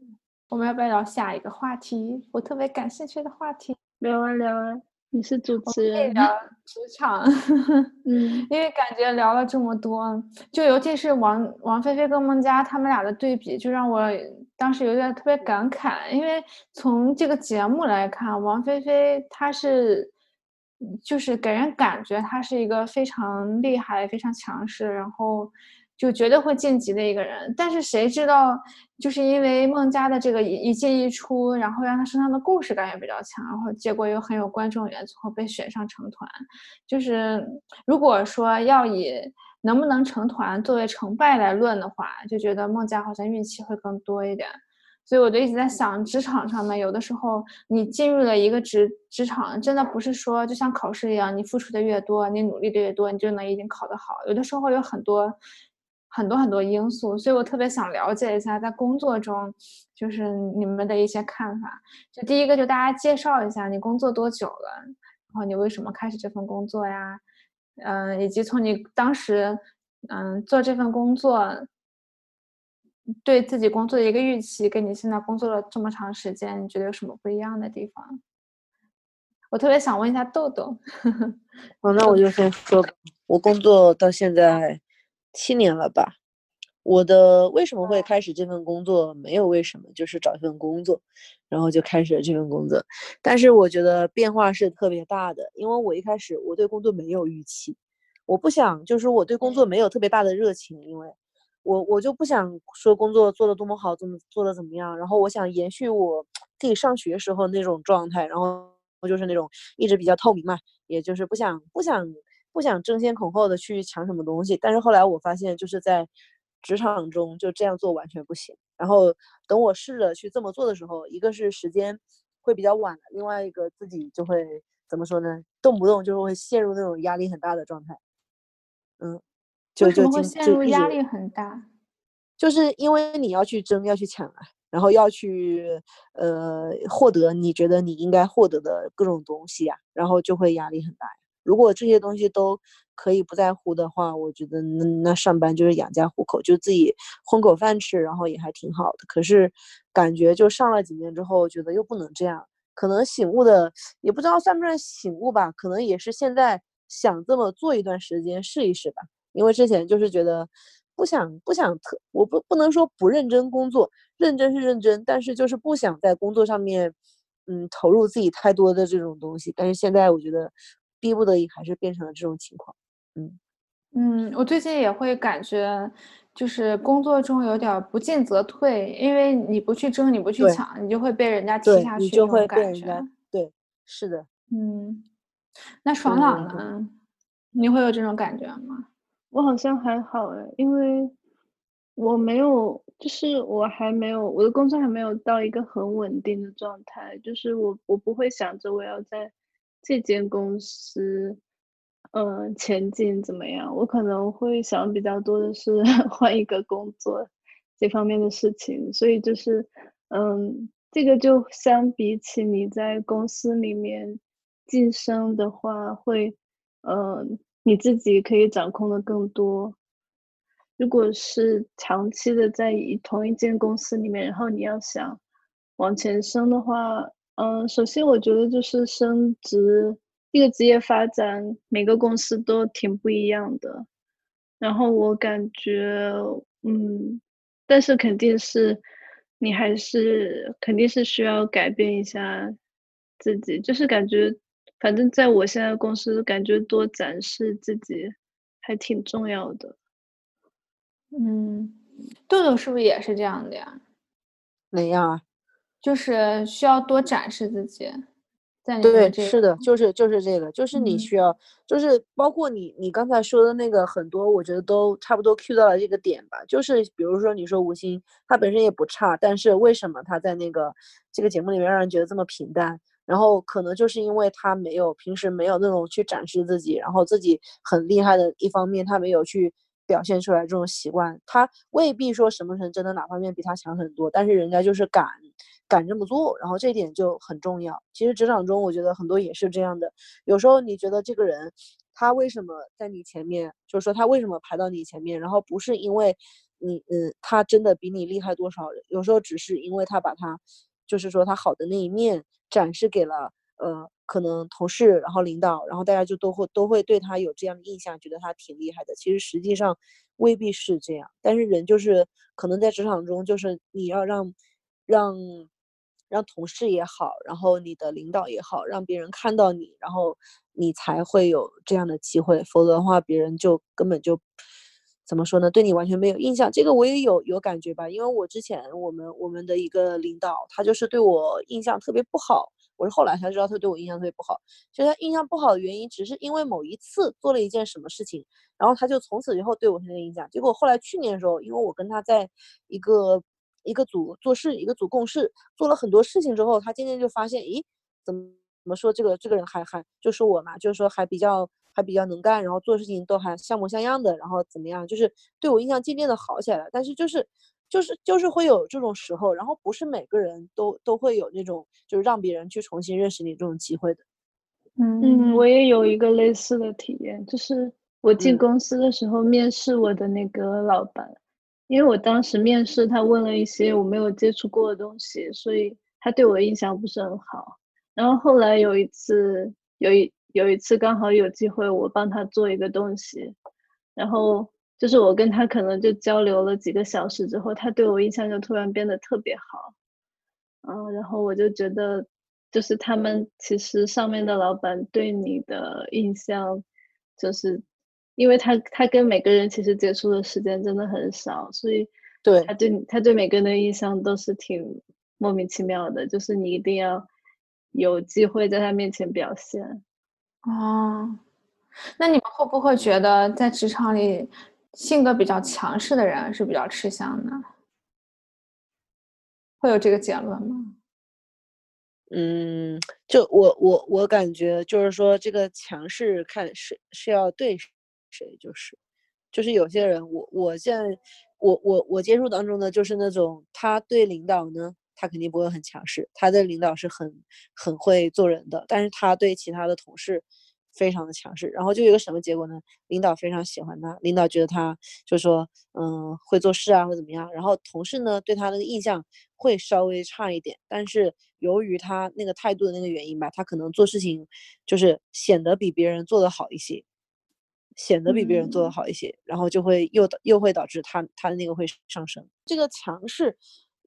我们要不要聊下一个话题？我特别感兴趣的话题。聊啊聊啊。你是主持人，聊职场，嗯，因为感觉聊了这么多，就尤其是王王菲菲跟孟佳他们俩的对比，就让我当时有点特别感慨。因为从这个节目来看，王菲菲她是，就是给人感觉她是一个非常厉害、非常强势，然后。就绝对会晋级的一个人，但是谁知道，就是因为孟佳的这个一一进一出，然后让他身上的故事感也比较强，然后结果又很有观众缘，最后被选上成团。就是如果说要以能不能成团作为成败来论的话，就觉得孟佳好像运气会更多一点。所以我就一直在想，职场上面有的时候你进入了一个职职场，真的不是说就像考试一样，你付出的越多，你努力的越多，你就能一定考得好。有的时候有很多。很多很多因素，所以我特别想了解一下，在工作中，就是你们的一些看法。就第一个，就大家介绍一下你工作多久了，然后你为什么开始这份工作呀？嗯，以及从你当时嗯做这份工作，对自己工作的一个预期，跟你现在工作了这么长时间，你觉得有什么不一样的地方？我特别想问一下豆豆。哦，那我就先说，我工作到现在。七年了吧，我的为什么会开始这份工作？没有为什么，就是找一份工作，然后就开始了这份工作。但是我觉得变化是特别大的，因为我一开始我对工作没有预期，我不想就是我对工作没有特别大的热情，因为我我就不想说工作做的多么好，怎么做的怎么样。然后我想延续我自己上学时候那种状态，然后就是那种一直比较透明嘛，也就是不想不想。不想争先恐后的去抢什么东西，但是后来我发现，就是在职场中就这样做完全不行。然后等我试着去这么做的时候，一个是时间会比较晚，另外一个自己就会怎么说呢？动不动就是会陷入那种压力很大的状态。嗯，就就会陷入压力很大，就是因为你要去争，要去抢啊，然后要去呃获得你觉得你应该获得的各种东西啊，然后就会压力很大。如果这些东西都可以不在乎的话，我觉得那那上班就是养家糊口，就自己混口饭吃，然后也还挺好的。可是感觉就上了几年之后，觉得又不能这样。可能醒悟的也不知道算不算醒悟吧，可能也是现在想这么做一段时间试一试吧。因为之前就是觉得不想不想特，我不不能说不认真工作，认真是认真，但是就是不想在工作上面嗯投入自己太多的这种东西。但是现在我觉得。逼不得已还是变成了这种情况，嗯嗯，我最近也会感觉，就是工作中有点不进则退，因为你不去争，你不去抢，你就会被人家踢下去，你就会被人家对，是的，嗯，那爽朗呢？你会有这种感觉吗？我好像还好哎，因为我没有，就是我还没有我的工作还没有到一个很稳定的状态，就是我我不会想着我要在。这间公司，嗯，前景怎么样？我可能会想比较多的是 换一个工作，这方面的事情，所以就是，嗯，这个就相比起你在公司里面晋升的话，会，嗯，你自己可以掌控的更多。如果是长期的在一同一间公司里面，然后你要想往前升的话，嗯，首先我觉得就是升职这个职业发展，每个公司都挺不一样的。然后我感觉，嗯，但是肯定是你还是肯定是需要改变一下自己，就是感觉，反正在我现在公司，感觉多展示自己还挺重要的。嗯，豆豆是不是也是这样的呀？哪样啊？就是需要多展示自己。对，是的，就是就是这个，就是你需要，就是包括你你刚才说的那个很多，我觉得都差不多 Q 到了这个点吧。就是比如说你说吴昕，他本身也不差，但是为什么他在那个这个节目里面让人觉得这么平淡？然后可能就是因为他没有平时没有那种去展示自己，然后自己很厉害的一方面，他没有去。表现出来这种习惯，他未必说什么人真的哪方面比他强很多，但是人家就是敢敢这么做，然后这点就很重要。其实职场中，我觉得很多也是这样的。有时候你觉得这个人他为什么在你前面，就是说他为什么排到你前面，然后不是因为你嗯他真的比你厉害多少，有时候只是因为他把他就是说他好的那一面展示给了呃。可能同事，然后领导，然后大家就都会都会对他有这样的印象，觉得他挺厉害的。其实实际上未必是这样。但是人就是可能在职场中，就是你要让让让同事也好，然后你的领导也好，让别人看到你，然后你才会有这样的机会。否则的话，别人就根本就怎么说呢？对你完全没有印象。这个我也有有感觉吧，因为我之前我们我们的一个领导，他就是对我印象特别不好。我是后来才知道他对我印象特别不好，其实他印象不好的原因只是因为某一次做了一件什么事情，然后他就从此以后对我那个印象。结果后来去年的时候，因为我跟他在一个一个组做事，一个组共事，做了很多事情之后，他渐渐就发现，咦，怎么怎么说这个这个人还还就是我嘛，就是说还比较还比较能干，然后做事情都还像模像样的，然后怎么样，就是对我印象渐渐的好起来了。但是就是。就是就是会有这种时候，然后不是每个人都都会有那种就是让别人去重新认识你这种机会的。嗯，我也有一个类似的体验，就是我进公司的时候面试我的那个老板，因为我当时面试他问了一些我没有接触过的东西，所以他对我的印象不是很好。然后后来有一次有一有一次刚好有机会我帮他做一个东西，然后。就是我跟他可能就交流了几个小时之后，他对我印象就突然变得特别好，嗯，然后我就觉得，就是他们其实上面的老板对你的印象，就是因为他他跟每个人其实接触的时间真的很少，所以对他对他对每个人的印象都是挺莫名其妙的，就是你一定要有机会在他面前表现。哦，那你们会不会觉得在职场里？性格比较强势的人是比较吃香的，会有这个结论吗？嗯，就我我我感觉就是说，这个强势看是是要对谁，就是就是有些人，我我现在我我我接触当中的就是那种他对领导呢，他肯定不会很强势，他的领导是很很会做人的，但是他对其他的同事。非常的强势，然后就有一个什么结果呢？领导非常喜欢他，领导觉得他就说，嗯，会做事啊，或怎么样。然后同事呢，对他那个印象会稍微差一点，但是由于他那个态度的那个原因吧，他可能做事情就是显得比别人做得好一些，显得比别人做得好一些，然后就会又又会导致他他的那个会上升。这个强势，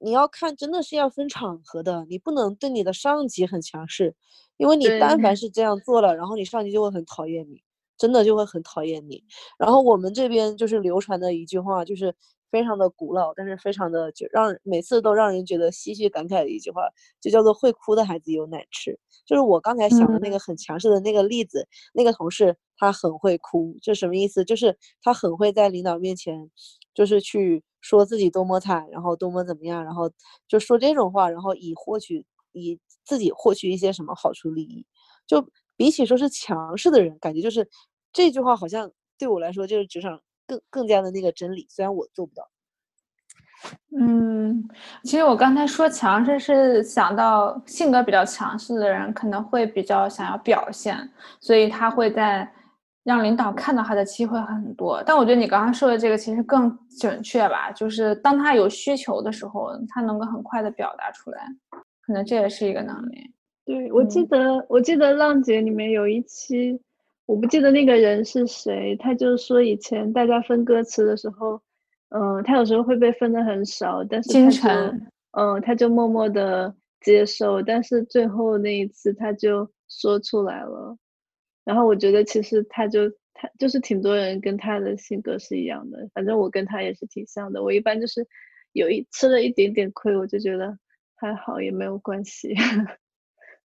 你要看真的是要分场合的，你不能对你的上级很强势。因为你但凡是这样做了，然后你上级就会很讨厌你，真的就会很讨厌你。然后我们这边就是流传的一句话，就是非常的古老，但是非常的就让每次都让人觉得唏嘘感慨的一句话，就叫做“会哭的孩子有奶吃”。就是我刚才想的那个很强势的那个例子，那个同事他很会哭，这什么意思？就是他很会在领导面前，就是去说自己多么惨，然后多么怎么样，然后就说这种话，然后以获取。以自己获取一些什么好处利益，就比起说是强势的人，感觉就是这句话好像对我来说就是职场更更加的那个真理。虽然我做不到。嗯，其实我刚才说强势是想到性格比较强势的人可能会比较想要表现，所以他会在让领导看到他的机会很多。但我觉得你刚刚说的这个其实更准确吧，就是当他有需求的时候，他能够很快的表达出来，可能这也是一个能力。对，我记得我记得浪姐里面有一期，我不记得那个人是谁，他就说以前大家分歌词的时候。嗯，他有时候会被分的很少，但是他就嗯，他就默默的接受，但是最后那一次他就说出来了，然后我觉得其实他就他就是挺多人跟他的性格是一样的，反正我跟他也是挺像的，我一般就是有一吃了一点点亏，我就觉得还好也没有关系，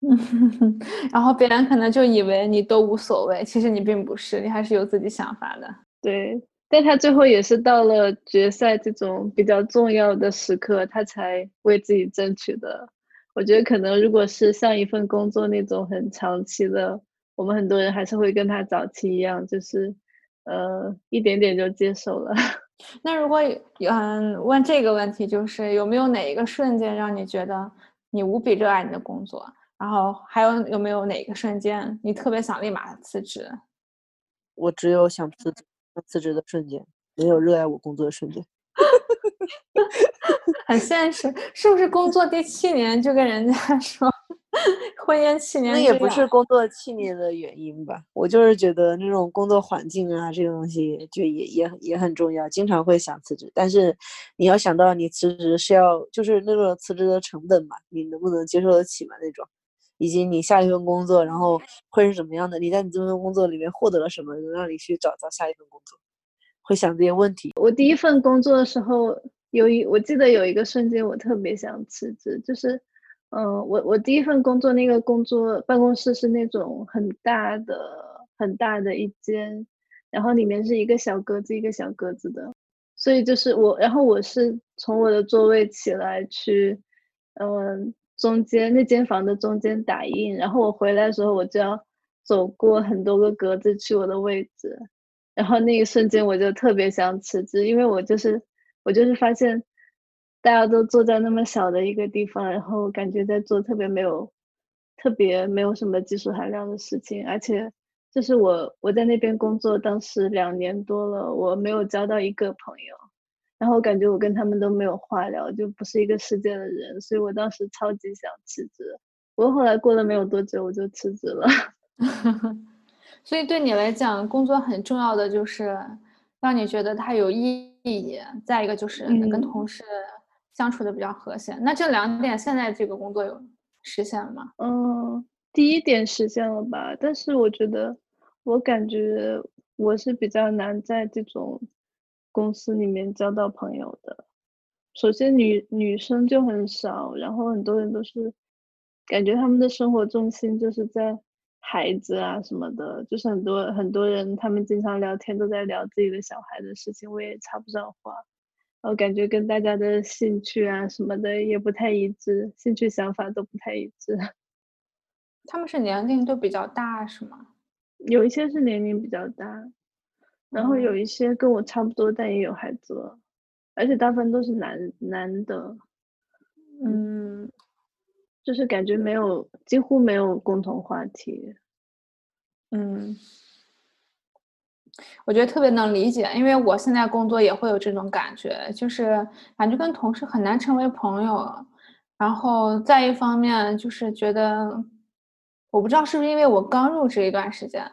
然后别人可能就以为你都无所谓，其实你并不是，你还是有自己想法的，对。但他最后也是到了决赛这种比较重要的时刻，他才为自己争取的。我觉得可能如果是像一份工作那种很长期的，我们很多人还是会跟他早期一样，就是呃一点点就接受了。那如果嗯问这个问题，就是有没有哪一个瞬间让你觉得你无比热爱你的工作？然后还有有没有哪个瞬间你特别想立马辞职？我只有想辞职。辞职的瞬间，没有热爱我工作的瞬间，很现实。是不是工作第七年就跟人家说 婚姻七年？那也不是工作七年的原因吧？我就是觉得那种工作环境啊，这个东西就也也也很重要，经常会想辞职。但是你要想到你辞职是要就是那种辞职的成本嘛，你能不能接受得起嘛那种？以及你下一份工作，然后会是怎么样的？你在你这份工作里面获得了什么，能让你去找到下一份工作？会想这些问题。我第一份工作的时候，有一我记得有一个瞬间，我特别想辞职，就是，嗯，我我第一份工作那个工作办公室是那种很大的很大的一间，然后里面是一个小格子一个小格子的，所以就是我，然后我是从我的座位起来去，嗯。中间那间房的中间打印，然后我回来的时候，我就要走过很多个格子去我的位置，然后那一瞬间我就特别想辞职，因为我就是我就是发现大家都坐在那么小的一个地方，然后感觉在做特别没有特别没有什么技术含量的事情，而且就是我我在那边工作当时两年多了，我没有交到一个朋友。然后我感觉我跟他们都没有话聊，就不是一个世界的人，所以我当时超级想辞职。不过后来过了没有多久，我就辞职了。所以对你来讲，工作很重要的就是让你觉得它有意义，再一个就是跟同事相处的比较和谐。那这两点现在这个工作有实现了吗？嗯，第一点实现了吧，但是我觉得我感觉我是比较难在这种。公司里面交到朋友的，首先女女生就很少，然后很多人都是感觉他们的生活重心就是在孩子啊什么的，就是很多很多人他们经常聊天都在聊自己的小孩的事情，我也插不上话，然后感觉跟大家的兴趣啊什么的也不太一致，兴趣想法都不太一致。他们是年龄都比较大是吗？有一些是年龄比较大。然后有一些跟我差不多，但也有孩子了，而且大部分都是男男的，嗯，就是感觉没有，几乎没有共同话题，嗯，我觉得特别能理解，因为我现在工作也会有这种感觉，就是感觉跟同事很难成为朋友，然后再一方面就是觉得，我不知道是不是因为我刚入职一段时间。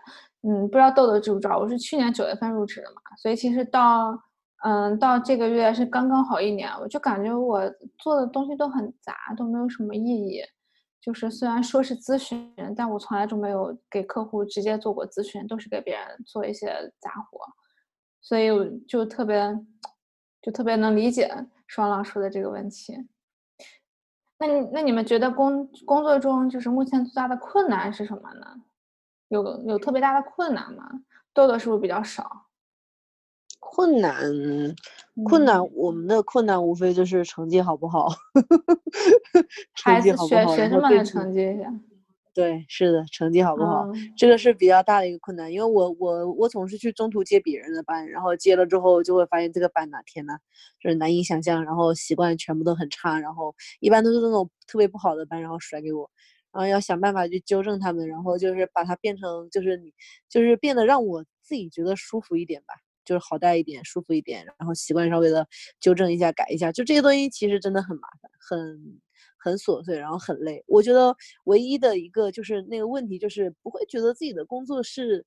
嗯，不知道豆豆知不知道，我是去年九月份入职的嘛，所以其实到嗯到这个月是刚刚好一年，我就感觉我做的东西都很杂，都没有什么意义。就是虽然说是咨询，但我从来就没有给客户直接做过咨询，都是给别人做一些杂活，所以我就特别就特别能理解双浪说的这个问题。那那你们觉得工工作中就是目前最大的困难是什么呢？有有特别大的困难吗？豆豆是不是比较少？困难，困难，我们的困难无非就是成绩好不好，孩子学学生们的成绩对，是的，成绩好不好，这个是比较大的一个困难。因为我我我总是去中途接别人的班，然后接了之后就会发现这个班哪天呐，就是难以想象，然后习惯全部都很差，然后一般都是那种特别不好的班，然后甩给我，然后要想办法去纠正他们，然后就是把它变成就是你就是变得让我自己觉得舒服一点吧，就是好带一点，舒服一点，然后习惯稍微的纠正一下，改一下，就这些东西其实真的很麻烦，很。很琐碎，然后很累。我觉得唯一的一个就是那个问题，就是不会觉得自己的工作是，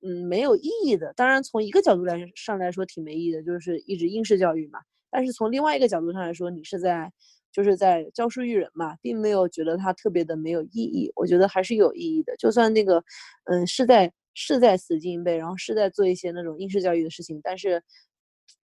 嗯，没有意义的。当然，从一个角度来上来说挺没意义的，就是一直应试教育嘛。但是从另外一个角度上来说，你是在就是在教书育人嘛，并没有觉得它特别的没有意义。我觉得还是有意义的。就算那个，嗯，是在是在死记硬背，然后是在做一些那种应试教育的事情，但是。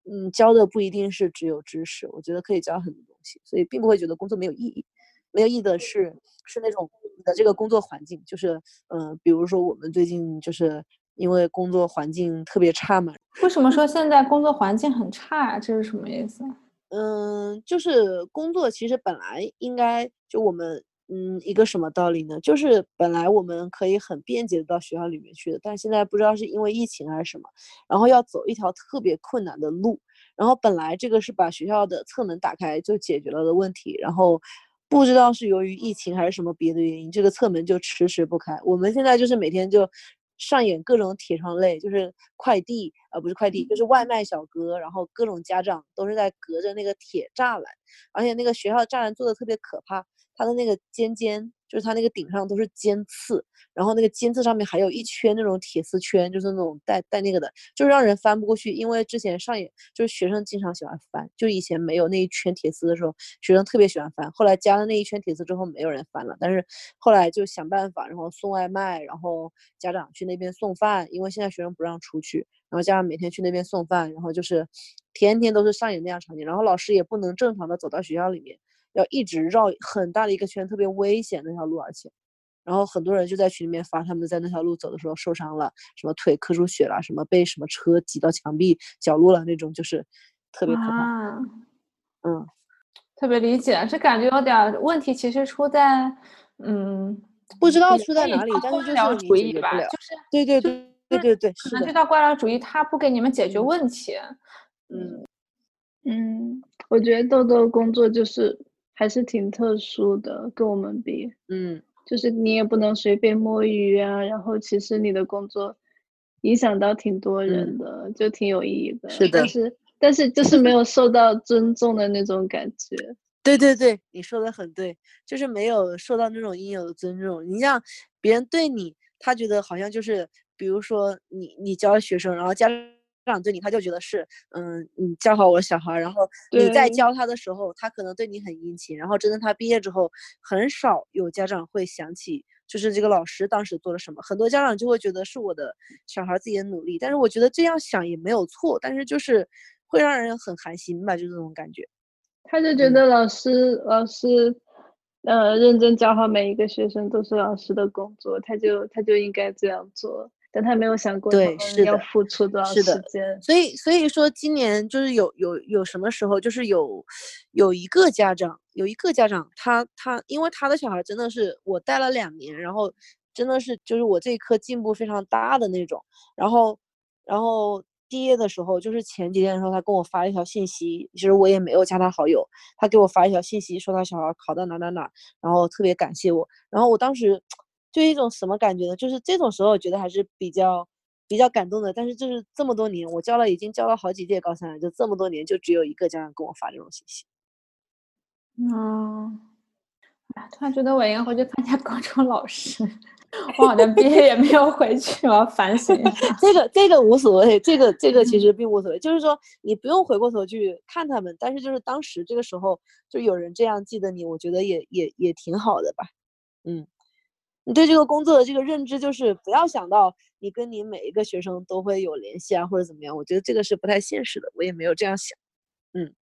嗯，教的不一定是只有知识，我觉得可以教很多东西，所以并不会觉得工作没有意义。没有意义的是，是那种你的这个工作环境，就是，嗯，比如说我们最近就是因为工作环境特别差嘛。为什么说现在工作环境很差？啊这是什么意思？嗯，就是工作其实本来应该就我们。嗯，一个什么道理呢？就是本来我们可以很便捷的到学校里面去的，但现在不知道是因为疫情还是什么，然后要走一条特别困难的路。然后本来这个是把学校的侧门打开就解决了的问题，然后不知道是由于疫情还是什么别的原因，这个侧门就迟迟不开。我们现在就是每天就上演各种铁窗泪，就是快递，呃，不是快递，就是外卖小哥，然后各种家长都是在隔着那个铁栅栏，而且那个学校栅栏做的特别可怕。它的那个尖尖，就是它那个顶上都是尖刺，然后那个尖刺上面还有一圈那种铁丝圈，就是那种带带那个的，就让人翻不过去。因为之前上演就是学生经常喜欢翻，就以前没有那一圈铁丝的时候，学生特别喜欢翻。后来加了那一圈铁丝之后，没有人翻了。但是后来就想办法，然后送外卖，然后家长去那边送饭，因为现在学生不让出去，然后家长每天去那边送饭，然后就是天天都是上演那样场景，然后老师也不能正常的走到学校里面。要一直绕很大的一个圈，特别危险那条路，而且，然后很多人就在群里面发他们在那条路走的时候受伤了，什么腿磕出血了，什么被什么车挤到墙壁角落了那种，就是特别可怕。嗯，特别理解，这感觉有点问题，其实出在，嗯，不知道出在哪里，但是就是主义吧，就是对对对对对对，可能这套官僚主义他不给你们解决问题。嗯嗯，我觉得豆豆工作就是。还是挺特殊的，跟我们比，嗯，就是你也不能随便摸鱼啊，然后其实你的工作影响到挺多人的，就挺有意义的。是的，但是但是就是没有受到尊重的那种感觉。对对对，你说的很对，就是没有受到那种应有的尊重。你像别人对你，他觉得好像就是，比如说你你教学生，然后家长。家长对你，他就觉得是，嗯，你教好我小孩，然后你在教他的时候，他可能对你很殷勤，然后真的他毕业之后，很少有家长会想起，就是这个老师当时做了什么。很多家长就会觉得是我的小孩自己的努力，但是我觉得这样想也没有错，但是就是会让人很寒心吧，就这种感觉。他就觉得老师老师，呃，认真教好每一个学生都是老师的工作，他就他就应该这样做。但他没有想过，对，是要付出多少时间。所以，所以说今年就是有有有什么时候，就是有有一个家长，有一个家长，他他因为他的小孩真的是我带了两年，然后真的是就是我这一科进步非常大的那种。然后，然后毕业的时候，就是前几天的时候，他跟我发一条信息，其实我也没有加他好友，他给我发一条信息说他小孩考到哪哪哪，然后特别感谢我。然后我当时。就一种什么感觉呢？就是这种时候，我觉得还是比较比较感动的。但是就是这么多年，我教了已经教了好几届高三了，就这么多年，就只有一个家长跟我发这种信息。嗯，哎，突然觉得我应该回去参加高中老师。我好像毕业也没有回去，我要反省一下。这个这个无所谓，这个这个其实 并无所谓。就是说，你不用回过头去看他们，但是就是当时这个时候，就有人这样记得你，我觉得也也也挺好的吧。嗯。你对这个工作的这个认知，就是不要想到你跟你每一个学生都会有联系啊，或者怎么样。我觉得这个是不太现实的，我也没有这样想。嗯，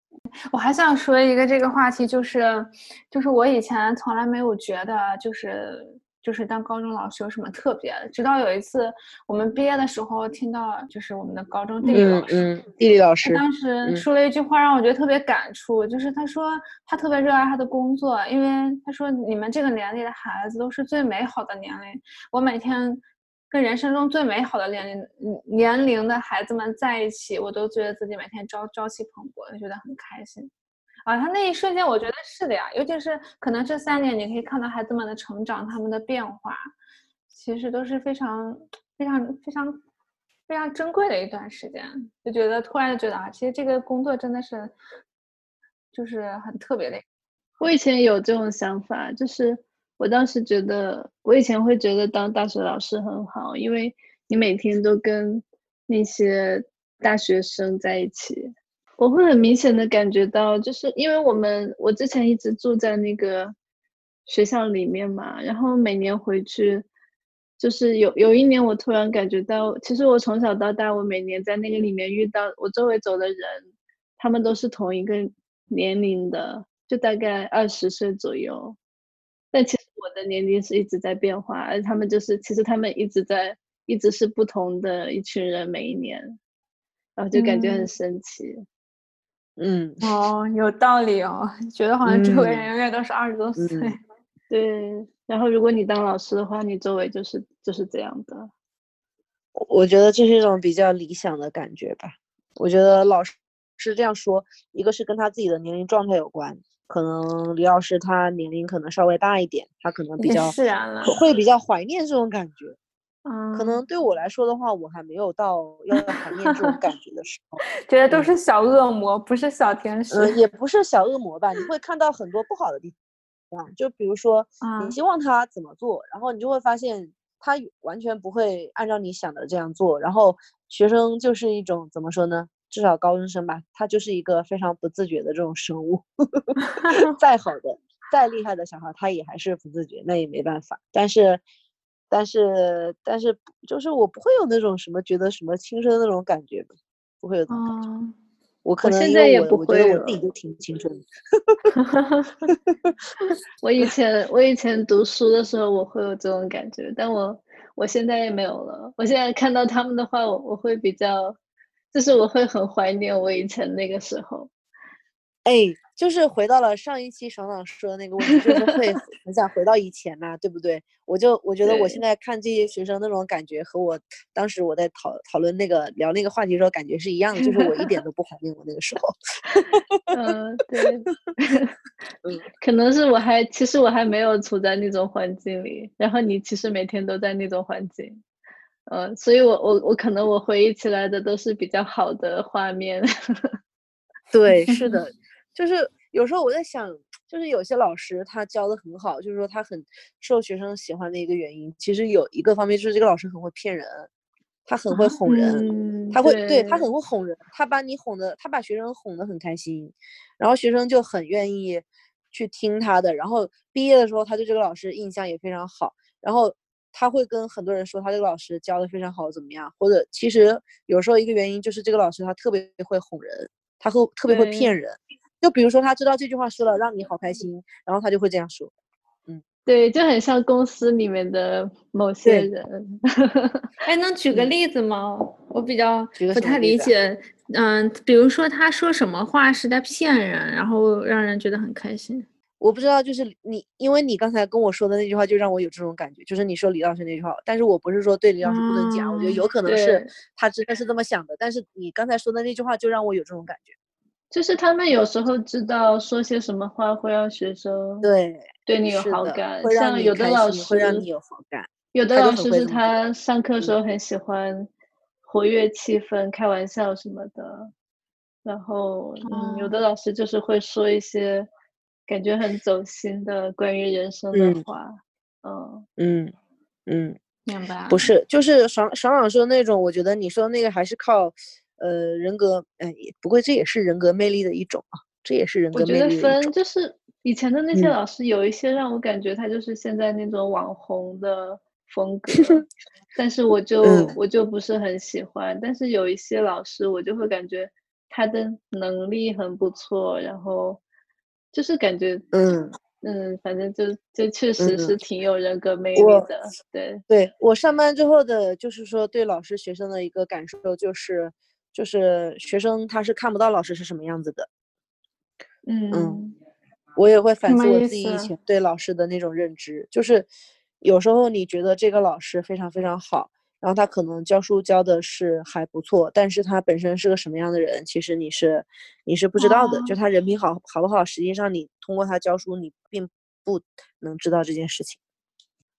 我还想说一个这个话题，就是，就是我以前从来没有觉得，就是就是当高中老师有什么特别的。直到有一次我们毕业的时候，听到就是我们的高中地理老师，嗯，地理老师他当时说了一句话，让我觉得特别感触，就是他说他特别热爱他的工作，因为他说你们这个年龄的孩子都是最美好的年龄，我每天跟人生中最美好的年龄年龄的孩子们在一起，我都觉得自己每天朝朝气蓬勃，就觉得很开心。啊，他那一瞬间，我觉得是的呀，尤其是可能这三年，你可以看到孩子们的成长，他们的变化，其实都是非常、非常、非常、非常珍贵的一段时间。就觉得突然就觉得啊，其实这个工作真的是，就是很特别的。我以前有这种想法，就是我当时觉得，我以前会觉得当大学老师很好，因为你每天都跟那些大学生在一起。我会很明显的感觉到，就是因为我们我之前一直住在那个学校里面嘛，然后每年回去，就是有有一年我突然感觉到，其实我从小到大，我每年在那个里面遇到我周围走的人，他们都是同一个年龄的，就大概二十岁左右，但其实我的年龄是一直在变化，而他们就是其实他们一直在一直是不同的一群人每一年，然后就感觉很神奇。嗯哦，有道理哦，觉得好像周围人永远都是二十多岁。对，然后如果你当老师的话，你周围就是就是这样的。我觉得这是一种比较理想的感觉吧。我觉得老师是这样说，一个是跟他自己的年龄状态有关，可能李老师他年龄可能稍微大一点，他可能比较会比较怀念这种感觉。嗯，可能对我来说的话，我还没有到要怀念这种 感觉的时候，觉得都是小恶魔，不是小天使，嗯，也不是小恶魔吧？你会看到很多不好的地方，就比如说，你希望他怎么做，然后你就会发现他完全不会按照你想的这样做。然后学生就是一种怎么说呢？至少高中生吧，他就是一个非常不自觉的这种生物。再好的、再厉害的小孩，他也还是不自觉，那也没办法。但是。但是，但是，就是我不会有那种什么觉得什么青春那种感觉，不会有那种感觉。我可能现在也不会，我自己都挺青春。我以前我以前读书的时候，我会有这种感觉，但我我现在也没有了。我现在看到他们的话，我我会比较，就是我会很怀念我以前那个时候。哎。就是回到了上一期爽爽说的那个问题，就是会很想回到以前呐，对不对？我就我觉得我现在看这些学生那种感觉，和我当时我在讨讨论那个聊那个话题的时候感觉是一样的，就是我一点都不怀念我那个时候。嗯，对，嗯，可能是我还其实我还没有处在那种环境里，然后你其实每天都在那种环境，嗯，所以我我我可能我回忆起来的都是比较好的画面。对，是的。就是有时候我在想，就是有些老师他教的很好，就是说他很受学生喜欢的一个原因，其实有一个方面就是这个老师很会骗人，他很会哄人，他会对他很会哄人，他把你哄的，他把学生哄得很开心，然后学生就很愿意去听他的，然后毕业的时候他对这个老师印象也非常好，然后他会跟很多人说他这个老师教的非常好怎么样，或者其实有时候一个原因就是这个老师他特别会哄人，他会特别会骗人。就比如说，他知道这句话说了让你好开心，然后他就会这样说。嗯，对，就很像公司里面的某些人。哎，能举个例子吗？我比较不太理解。嗯，比如说他说什么话是在骗人，然后让人觉得很开心。我不知道，就是你，因为你刚才跟我说的那句话，就让我有这种感觉。就是你说李老师那句话，但是我不是说对李老师不能讲，我觉得有可能是他真的是这么想的。但是你刚才说的那句话，就让我有这种感觉。就是他们有时候知道说些什么话会让学生对对你有好感，像有的老师会让你有好感，有的老师是他上课时候很喜欢活跃气氛、开玩笑什么的，然后嗯，有的老师就是会说一些感觉很走心的关于人生的话，嗯嗯嗯，明白？不是，就是爽爽朗说的那种，我觉得你说的那个还是靠。呃，人格，哎，不过这也是人格魅力的一种啊，这也是人格魅力的一种。我觉得分就是以前的那些老师，有一些让我感觉他就是现在那种网红的风格，但是我就我就不是很喜欢。但是有一些老师，我就会感觉他的能力很不错，然后就是感觉，嗯，嗯，反正就就确实是挺有人格魅力的。对，对我上班之后的，就是说对老师学生的一个感受就是，就是学生他是看不到老师是什么样子的。嗯，我也会反思我自己以前对老师的那种认知，就是有时候你觉得这个老师非常非常好。然后他可能教书教的是还不错，但是他本身是个什么样的人，其实你是你是不知道的。就他人品好好不好，实际上你通过他教书，你并不能知道这件事情。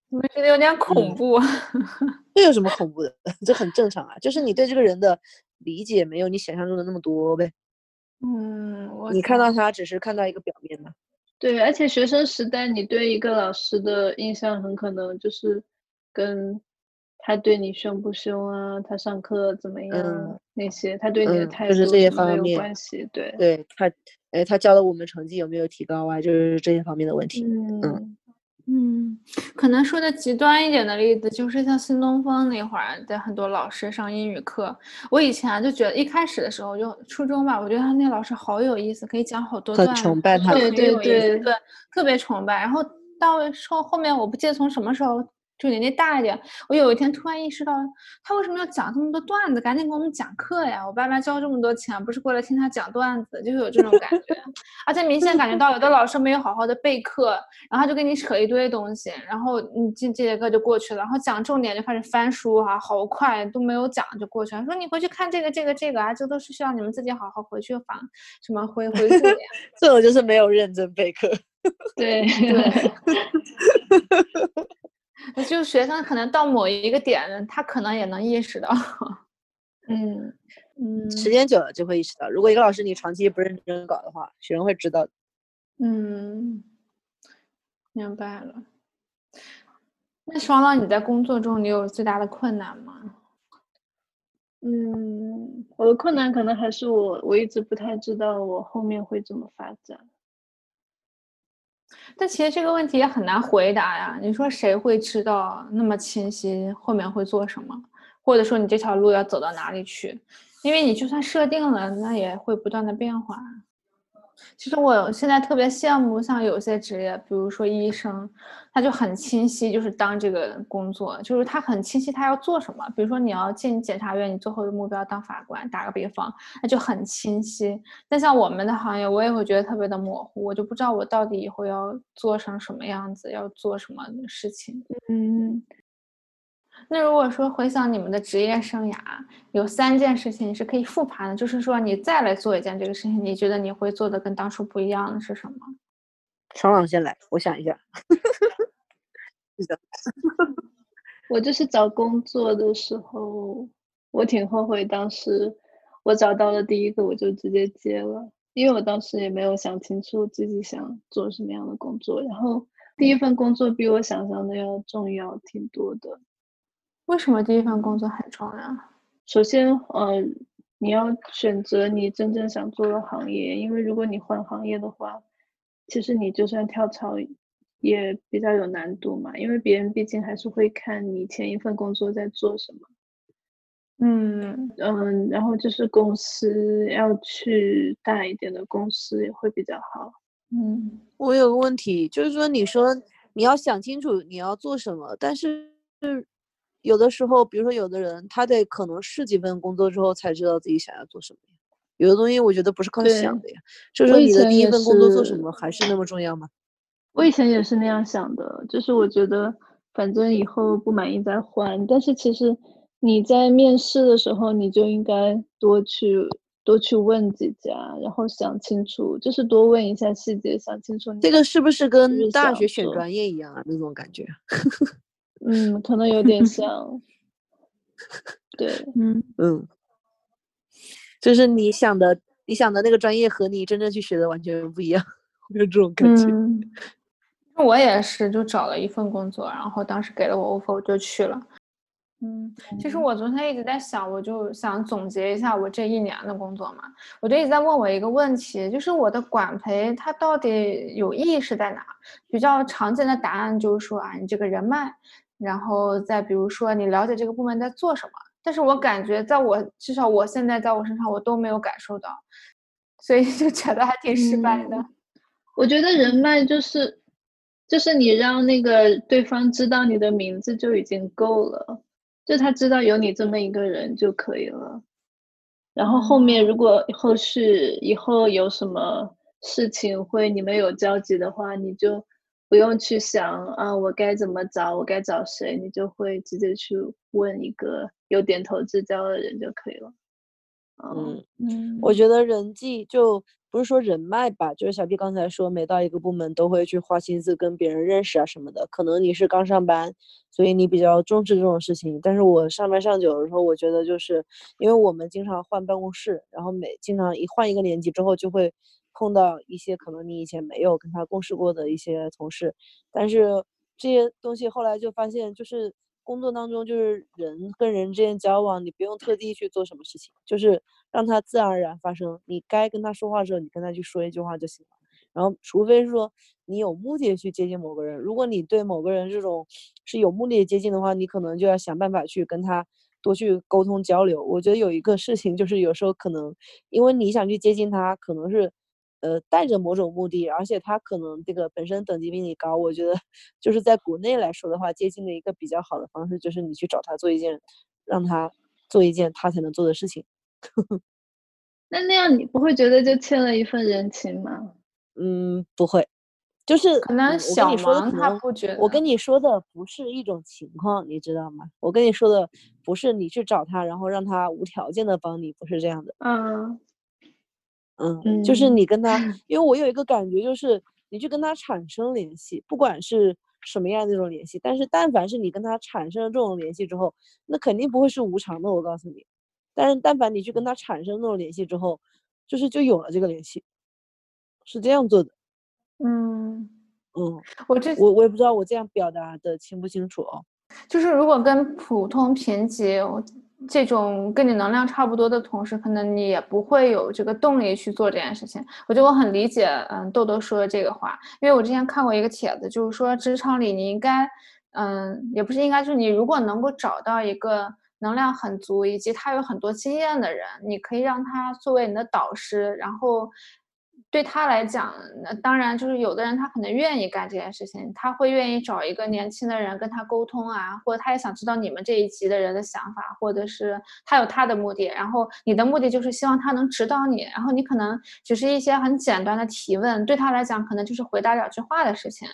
我觉得有点恐怖。这有什么恐怖的？这很正常啊，就是你对这个人的理解没有你想象中的那么多呗。嗯，你看到他只是看到一个表面的。对，而且学生时代你对一个老师的印象很可能就是跟。他对你凶不凶啊？他上课怎么样？那些他对你的态度就是这些方面关系。对，对他，哎，他教的我们成绩有没有提高啊？就是这些方面的问题。嗯嗯，可能说的极端一点的例子，就是像新东方那会儿的很多老师上英语课，我以前就觉得一开始的时候就初中吧，我觉得他那老师好有意思，可以讲好多段，很崇拜他，对对对对，特别崇拜。然后到后后面，我不记得从什么时候。就年纪大一点，我有一天突然意识到，他为什么要讲这么多段子？赶紧给我们讲课呀！我爸妈交这么多钱，不是过来听他讲段子，就是有这种感觉。而且明显感觉到，有的老师没有好好的备课，然后他就跟你扯一堆东西，然后你这这节课就过去了，然后讲重点就开始翻书哈，好快都没有讲就过去了。说你回去看这个这个这个啊，这都是需要你们自己好好回去反什么回回复的。这种就是没有认真备课。对 对。就学生可能到某一个点，他可能也能意识到，嗯嗯，时间久了就会意识到。如果一个老师你长期不认真搞的话，学生会知道。嗯，明白了。那双浪，你在工作中你有最大的困难吗？嗯，我的困难可能还是我我一直不太知道我后面会怎么发展。但其实这个问题也很难回答呀。你说谁会知道那么清晰后面会做什么，或者说你这条路要走到哪里去？因为你就算设定了，那也会不断的变化。其实我现在特别羡慕像有些职业，比如说医生，他就很清晰，就是当这个工作，就是他很清晰他要做什么。比如说你要进检察院，你最后的目标当法官，打个比方，那就很清晰。但像我们的行业，我也会觉得特别的模糊，我就不知道我到底以后要做成什么样子，要做什么事情。嗯。那如果说回想你们的职业生涯，有三件事情是可以复盘的，就是说你再来做一件这个事情，你觉得你会做的跟当初不一样的是什么？爽朗先来，我想一下。是的，我就是找工作的时候，我挺后悔当时我找到了第一个我就直接接了，因为我当时也没有想清楚自己想做什么样的工作，然后第一份工作比我想象的要重要挺多的。为什么第一份工作很重要？首先，呃，你要选择你真正想做的行业，因为如果你换行业的话，其实你就算跳槽也比较有难度嘛，因为别人毕竟还是会看你前一份工作在做什么。嗯嗯，然后就是公司要去大一点的公司也会比较好。嗯，我有个问题，就是说你说你要想清楚你要做什么，但是是。有的时候，比如说有的人，他得可能试几份工作之后才知道自己想要做什么呀。有的东西我觉得不是靠想的呀。就是说你的第一份工作做什么还是那么重要吗？我以前也是那样想的，就是我觉得反正以后不满意再换。但是其实你在面试的时候，你就应该多去多去问几家，然后想清楚，就是多问一下细节，想清楚。这个是不是跟大学选专业一样啊？那种感觉。嗯，可能有点 像，对，嗯嗯，就是你想的，你想的那个专业和你真正去学的完全不一样，有这种感觉。我也是，就找了一份工作，然后当时给了我 offer，我就去了。嗯，其实我昨天一直在想，我就想总结一下我这一年的工作嘛，我就一直在问我一个问题，就是我的管培它到底有意义是在哪？比较常见的答案就是说啊，你这个人脉。然后再比如说，你了解这个部门在做什么，但是我感觉在我至少我现在在我身上我都没有感受到，所以就觉得还挺失败的。我觉得人脉就是就是你让那个对方知道你的名字就已经够了，就他知道有你这么一个人就可以了。然后后面如果后续以后有什么事情会你们有交集的话，你就不用去想啊，我该怎么找，我该找谁，你就会直接去问一个有点头之交的人就可以了。嗯嗯，我觉得人际就不是说人脉吧，就是小 B 刚才说，每到一个部门都会去花心思跟别人认识啊什么的。可能你是刚上班，所以你比较重视这种事情。但是我上班上久的时候，我觉得就是因为我们经常换办公室，然后每经常一换一个年级之后，就会碰到一些可能你以前没有跟他共事过的一些同事。但是这些东西后来就发现，就是。工作当中就是人跟人之间交往，你不用特地去做什么事情，就是让他自然而然发生。你该跟他说话的时候，你跟他去说一句话就行了。然后，除非是说你有目的去接近某个人，如果你对某个人这种是有目的接近的话，你可能就要想办法去跟他多去沟通交流。我觉得有一个事情就是，有时候可能因为你想去接近他，可能是。呃，带着某种目的，而且他可能这个本身等级比你高，我觉得就是在国内来说的话，接近的一个比较好的方式就是你去找他做一件，让他做一件他才能做的事情。那那样你不会觉得就欠了一份人情吗？嗯，不会，就是可能小忙他不觉得。我跟你说的不是一种情况，你知道吗？我跟你说的不是你去找他，然后让他无条件的帮你，不是这样的。嗯。嗯，就是你跟他，因为我有一个感觉，就是你去跟他产生联系，不管是什么样的那种联系，但是但凡是你跟他产生了这种联系之后，那肯定不会是无偿的，我告诉你。但是但凡你去跟他产生那种联系之后，就是就有了这个联系，是这样做的。嗯嗯，我这我我也不知道我这样表达的清不清楚哦。就是如果跟普通评级。这种跟你能量差不多的同事，可能你也不会有这个动力去做这件事情。我觉得我很理解，嗯，豆豆说的这个话，因为我之前看过一个帖子，就是说职场里你应该，嗯，也不是应该，就是你如果能够找到一个能量很足以及他有很多经验的人，你可以让他作为你的导师，然后。对他来讲，那当然就是有的人他可能愿意干这件事情，他会愿意找一个年轻的人跟他沟通啊，或者他也想知道你们这一级的人的想法，或者是他有他的目的，然后你的目的就是希望他能指导你，然后你可能只是一些很简单的提问，对他来讲可能就是回答两句话的事情，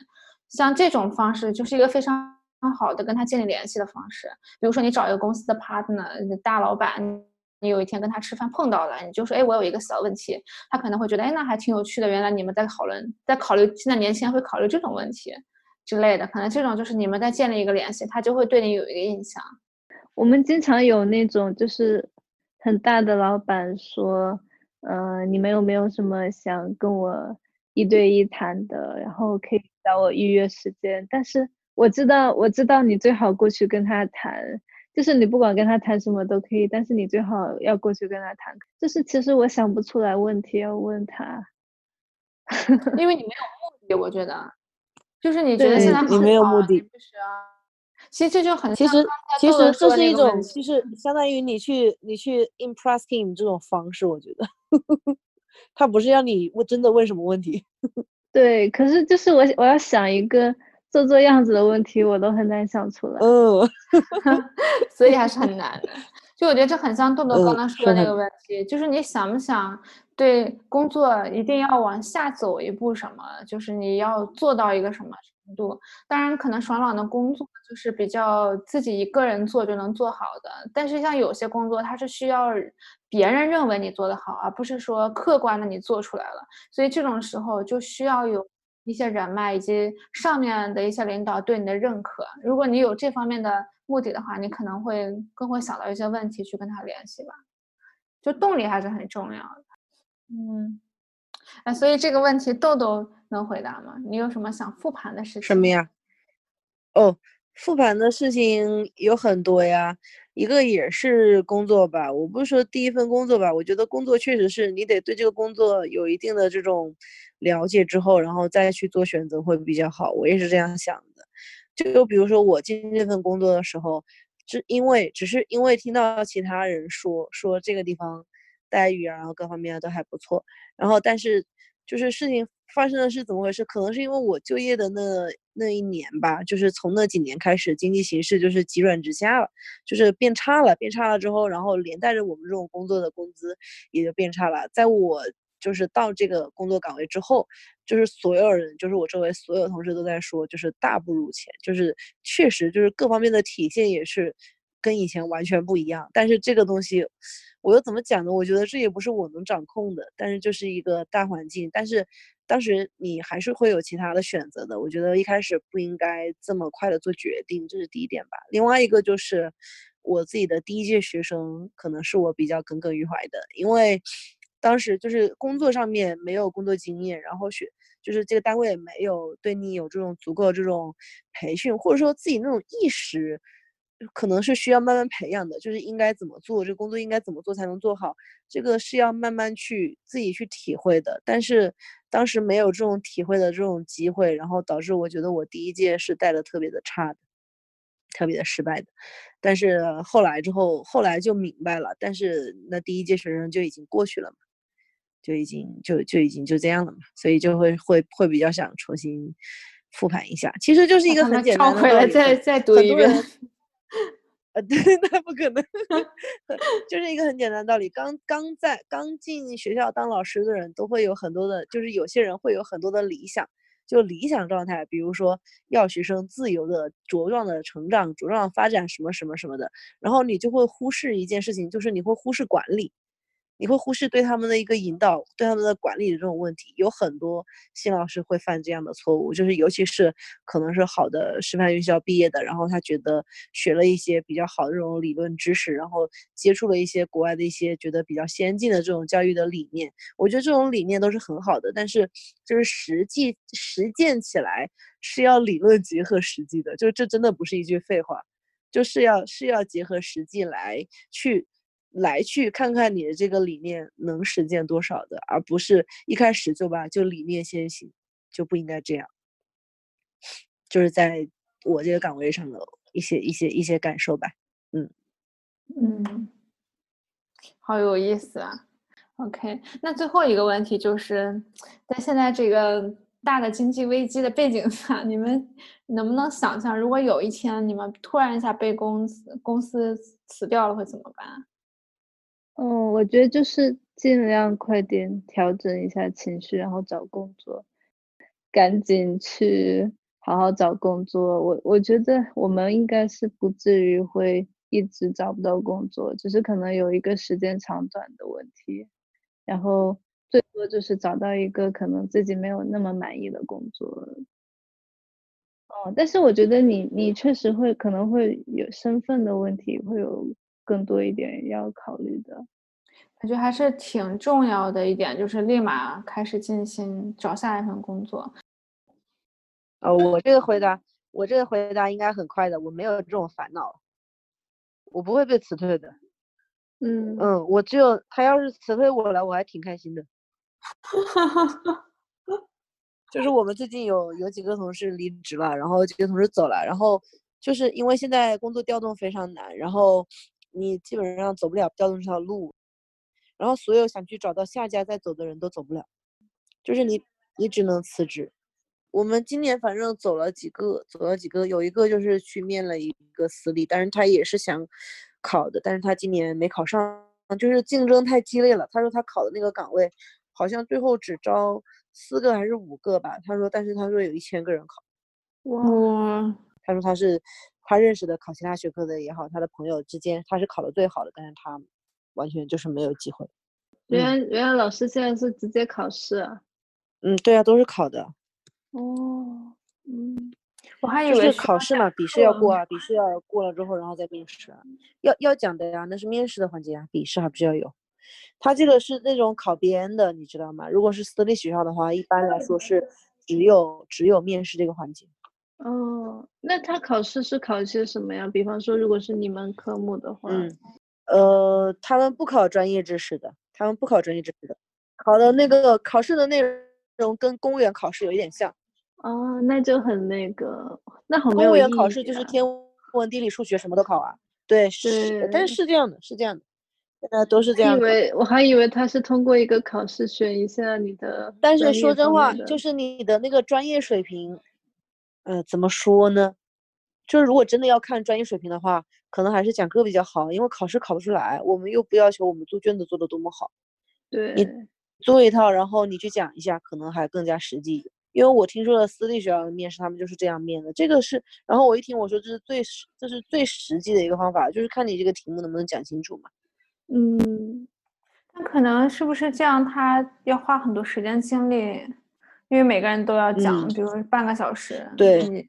像这种方式就是一个非常好的跟他建立联系的方式，比如说你找一个公司的 partner 大老板。你有一天跟他吃饭碰到了，你就说，哎，我有一个小问题，他可能会觉得，哎，那还挺有趣的。原来你们在讨论，在考虑，现在年轻人会考虑这种问题之类的，可能这种就是你们在建立一个联系，他就会对你有一个印象。我们经常有那种就是很大的老板说，嗯，你们有没有什么想跟我一对一谈的，然后可以找我预约时间。但是我知道，我知道你最好过去跟他谈。就是你不管跟他谈什么都可以，但是你最好要过去跟他谈。就是其实我想不出来问题要问他，因为你没有目的。我觉得，就是你觉得现在你没有目的，就是啊。其实这就很其实其实这是一种，就是相当于你去你去 impress him 这种方式。我觉得 他不是让你问真的问什么问题。对，可是就是我我要想一个。做做样子的问题我都很难想出来，嗯，所以还是很难的。就我觉得这很像豆豆 刚刚说的那个问题，就是你想不想对工作一定要往下走一步什么，就是你要做到一个什么程度。当然，可能爽朗的工作就是比较自己一个人做就能做好的，但是像有些工作，它是需要别人认为你做得好，而不是说客观的你做出来了。所以这种时候就需要有。一些人脉以及上面的一些领导对你的认可，如果你有这方面的目的的话，你可能会更会想到一些问题去跟他联系吧。就动力还是很重要的。嗯，哎，所以这个问题豆豆能回答吗？你有什么想复盘的事情？什么呀？哦，复盘的事情有很多呀。一个也是工作吧，我不是说第一份工作吧，我觉得工作确实是你得对这个工作有一定的这种了解之后，然后再去做选择会比较好。我也是这样想的。就比如说我进这份工作的时候，只因为只是因为听到其他人说说这个地方待遇啊，然后各方面都还不错，然后但是就是事情发生的是怎么回事？可能是因为我就业的那那一年吧，就是从那几年开始，经济形势就是急转直下了，就是变差了。变差了之后，然后连带着我们这种工作的工资也就变差了。在我就是到这个工作岗位之后，就是所有人，就是我周围所有同事都在说，就是大不如前，就是确实就是各方面的体现也是跟以前完全不一样。但是这个东西，我又怎么讲呢？我觉得这也不是我能掌控的，但是就是一个大环境。但是当时你还是会有其他的选择的。我觉得一开始不应该这么快的做决定，这是第一点吧。另外一个就是我自己的第一届学生，可能是我比较耿耿于怀的，因为。当时就是工作上面没有工作经验，然后学就是这个单位没有对你有这种足够这种培训，或者说自己那种意识，可能是需要慢慢培养的。就是应该怎么做，这工作应该怎么做才能做好，这个是要慢慢去自己去体会的。但是当时没有这种体会的这种机会，然后导致我觉得我第一届是带的特别的差的，特别的失败的。但是后来之后，后来就明白了。但是那第一届学生就已经过去了嘛。就已经就就已经就这样了嘛，所以就会会会比较想重新复盘一下。其实就是一个很简单的回来再再读一遍。呃，对，那不可能，就是一个很简单的道理。刚刚在刚进学校当老师的人都会有很多的，就是有些人会有很多的理想，就理想状态，比如说要学生自由的茁壮的成长、茁壮发展什么什么什么的，然后你就会忽视一件事情，就是你会忽视管理。你会忽视对他们的一个引导，对他们的管理的这种问题，有很多新老师会犯这样的错误，就是尤其是可能是好的师范院校毕业的，然后他觉得学了一些比较好的这种理论知识，然后接触了一些国外的一些觉得比较先进的这种教育的理念，我觉得这种理念都是很好的，但是就是实际实践起来是要理论结合实际的，就这真的不是一句废话，就是要是要结合实际来去。来去看看你的这个理念能实践多少的，而不是一开始就把就理念先行，就不应该这样。就是在我这个岗位上的一些一些一些感受吧。嗯嗯，好有意思啊。OK，那最后一个问题就是在现在这个大的经济危机的背景下，你们能不能想象，如果有一天你们突然一下被公司公司辞掉了，会怎么办？嗯，我觉得就是尽量快点调整一下情绪，然后找工作，赶紧去好好找工作。我我觉得我们应该是不至于会一直找不到工作，只是可能有一个时间长短的问题。然后最多就是找到一个可能自己没有那么满意的工作。哦，但是我觉得你你确实会可能会有身份的问题，会有。更多一点要考虑的，感觉还是挺重要的一点，就是立马开始进行找下一份工作。呃，我这个回答，我这个回答应该很快的，我没有这种烦恼，我不会被辞退的。嗯嗯，我只有他要是辞退我了，我还挺开心的。就是我们最近有有几个同事离职了，然后几个同事走了，然后就是因为现在工作调动非常难，然后。你基本上走不了调动这条路，然后所有想去找到下家再走的人都走不了，就是你，你只能辞职。我们今年反正走了几个，走了几个，有一个就是去面了一个私立，但是他也是想考的，但是他今年没考上，就是竞争太激烈了。他说他考的那个岗位，好像最后只招四个还是五个吧。他说，但是他说有一千个人考。哇，他说他是。他认识的考其他学科的也好，他的朋友之间他是考的最好的，但是他完全就是没有机会。原来原来老师现在是直接考试啊？嗯，对啊，都是考的。哦，嗯，我还以为是考试嘛，笔试要过啊，笔试要过了之后，然后再面试。要要讲的呀，那是面试的环节啊，笔试还不是要有。他这个是那种考编的，你知道吗？如果是私立学校的话，一般来说是只有只有面试这个环节。哦，那他考试是考一些什么呀？比方说，如果是你们科目的话，嗯，呃，他们不考专业知识的，他们不考专业知识的，考的那个考试的内容跟公务员考试有一点像。哦，那就很那个，那很公务员考试就是天文、地理、数学什么都考啊。对，是，但是是这样的，是这样的。呃都是这样。以为我还以为他是通过一个考试选一下你的，但是说真话，就是你的那个专业水平，呃，怎么说呢？就是如果真的要看专业水平的话，可能还是讲课比较好，因为考试考不出来。我们又不要求我们做卷子做的多么好，对你做一套，然后你去讲一下，可能还更加实际。因为我听说了私立学校的面试，他们就是这样面的。这个是，然后我一听我说这是最实，这是最实际的一个方法，就是看你这个题目能不能讲清楚嘛。嗯，那可能是不是这样？他要花很多时间精力，因为每个人都要讲，比如半个小时。对，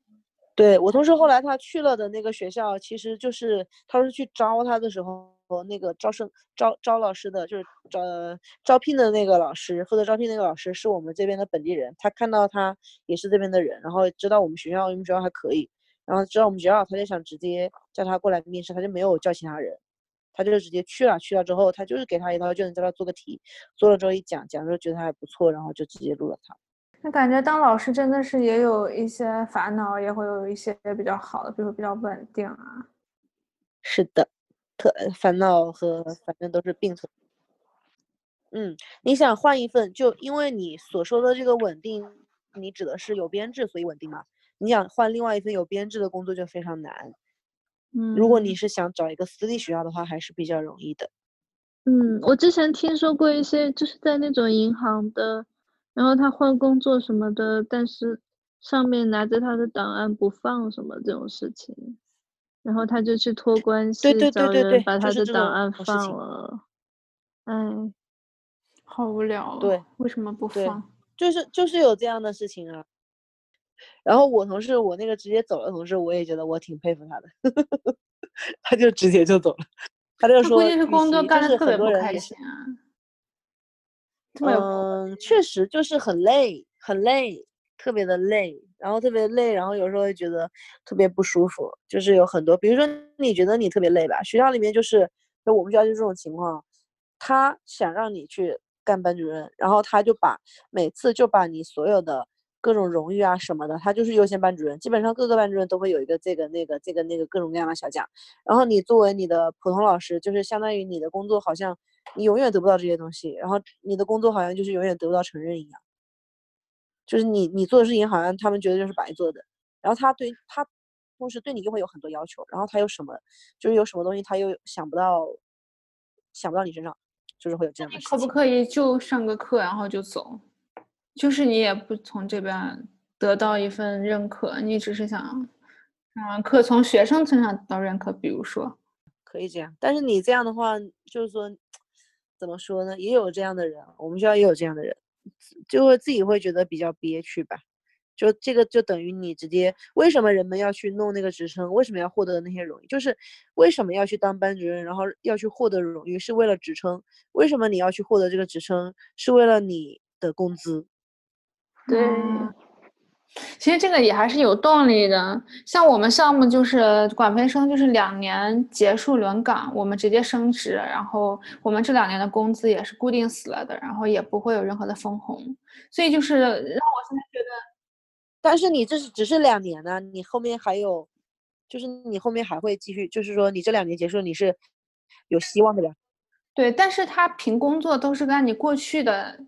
对我同事后来他去了的那个学校，其实就是他是去招他的时候。那个招生招招老师的，就是招招聘的那个老师，负责招聘那个老师是我们这边的本地人。他看到他也是这边的人，然后知道我们学校，我们学校还可以，然后知道我们学校，他就想直接叫他过来面试，他就没有叫其他人，他就直接去了。去了之后，他就是给他一套卷子，叫他做个题，做了之后一讲，讲之后觉得他还不错，然后就直接录了他。那感觉当老师真的是也有一些烦恼，也会有一些比较好的，比如比较稳定啊。是的。特烦恼和反正都是并存。嗯，你想换一份，就因为你所说的这个稳定，你指的是有编制，所以稳定嘛？你想换另外一份有编制的工作就非常难。嗯，如果你是想找一个私立学校的话，还是比较容易的。嗯，我之前听说过一些，就是在那种银行的，然后他换工作什么的，但是上面拿着他的档案不放什么这种事情。然后他就去托关系找人把他的档案放了，哎，好无聊。对，为什么不放？就是就是有这样的事情啊。然后我同事，我那个直接走了同事，我也觉得我挺佩服他的，他就直接就走了，他就说，估计是工作干的特别不开心啊。嗯，确实就是很累，很累，特别的累。然后特别累，然后有时候会觉得特别不舒服，就是有很多，比如说你觉得你特别累吧，学校里面就是，就我们学校就这种情况，他想让你去干班主任，然后他就把每次就把你所有的各种荣誉啊什么的，他就是优先班主任，基本上各个班主任都会有一个这个那个这个那个各种各样的小奖，然后你作为你的普通老师，就是相当于你的工作好像你永远得不到这些东西，然后你的工作好像就是永远得不到承认一样。就是你你做的事情好像他们觉得就是白做的，然后他对他同时对你又会有很多要求，然后他有什么就是有什么东西他又想不到想不到你身上，就是会有这样的。可不可以就上个课然后就走？就是你也不从这边得到一份认可，你只是想上完课从学生身上得到认可，比如说可以这样，但是你这样的话就是说怎么说呢？也有这样的人，我们学校也有这样的人。就会自己会觉得比较憋屈吧，就这个就等于你直接为什么人们要去弄那个职称，为什么要获得那些荣誉，就是为什么要去当班主任，然后要去获得荣誉是为了职称，为什么你要去获得这个职称是为了你的工资，对。其实这个也还是有动力的，像我们项目就是管培生，就是两年结束轮岗，我们直接升职，然后我们这两年的工资也是固定死了的，然后也不会有任何的分红，所以就是让我现在觉得，但是你这是只是两年呢，你后面还有，就是你后面还会继续，就是说你这两年结束你是有希望的呀。对，但是他评工作都是按你过去的。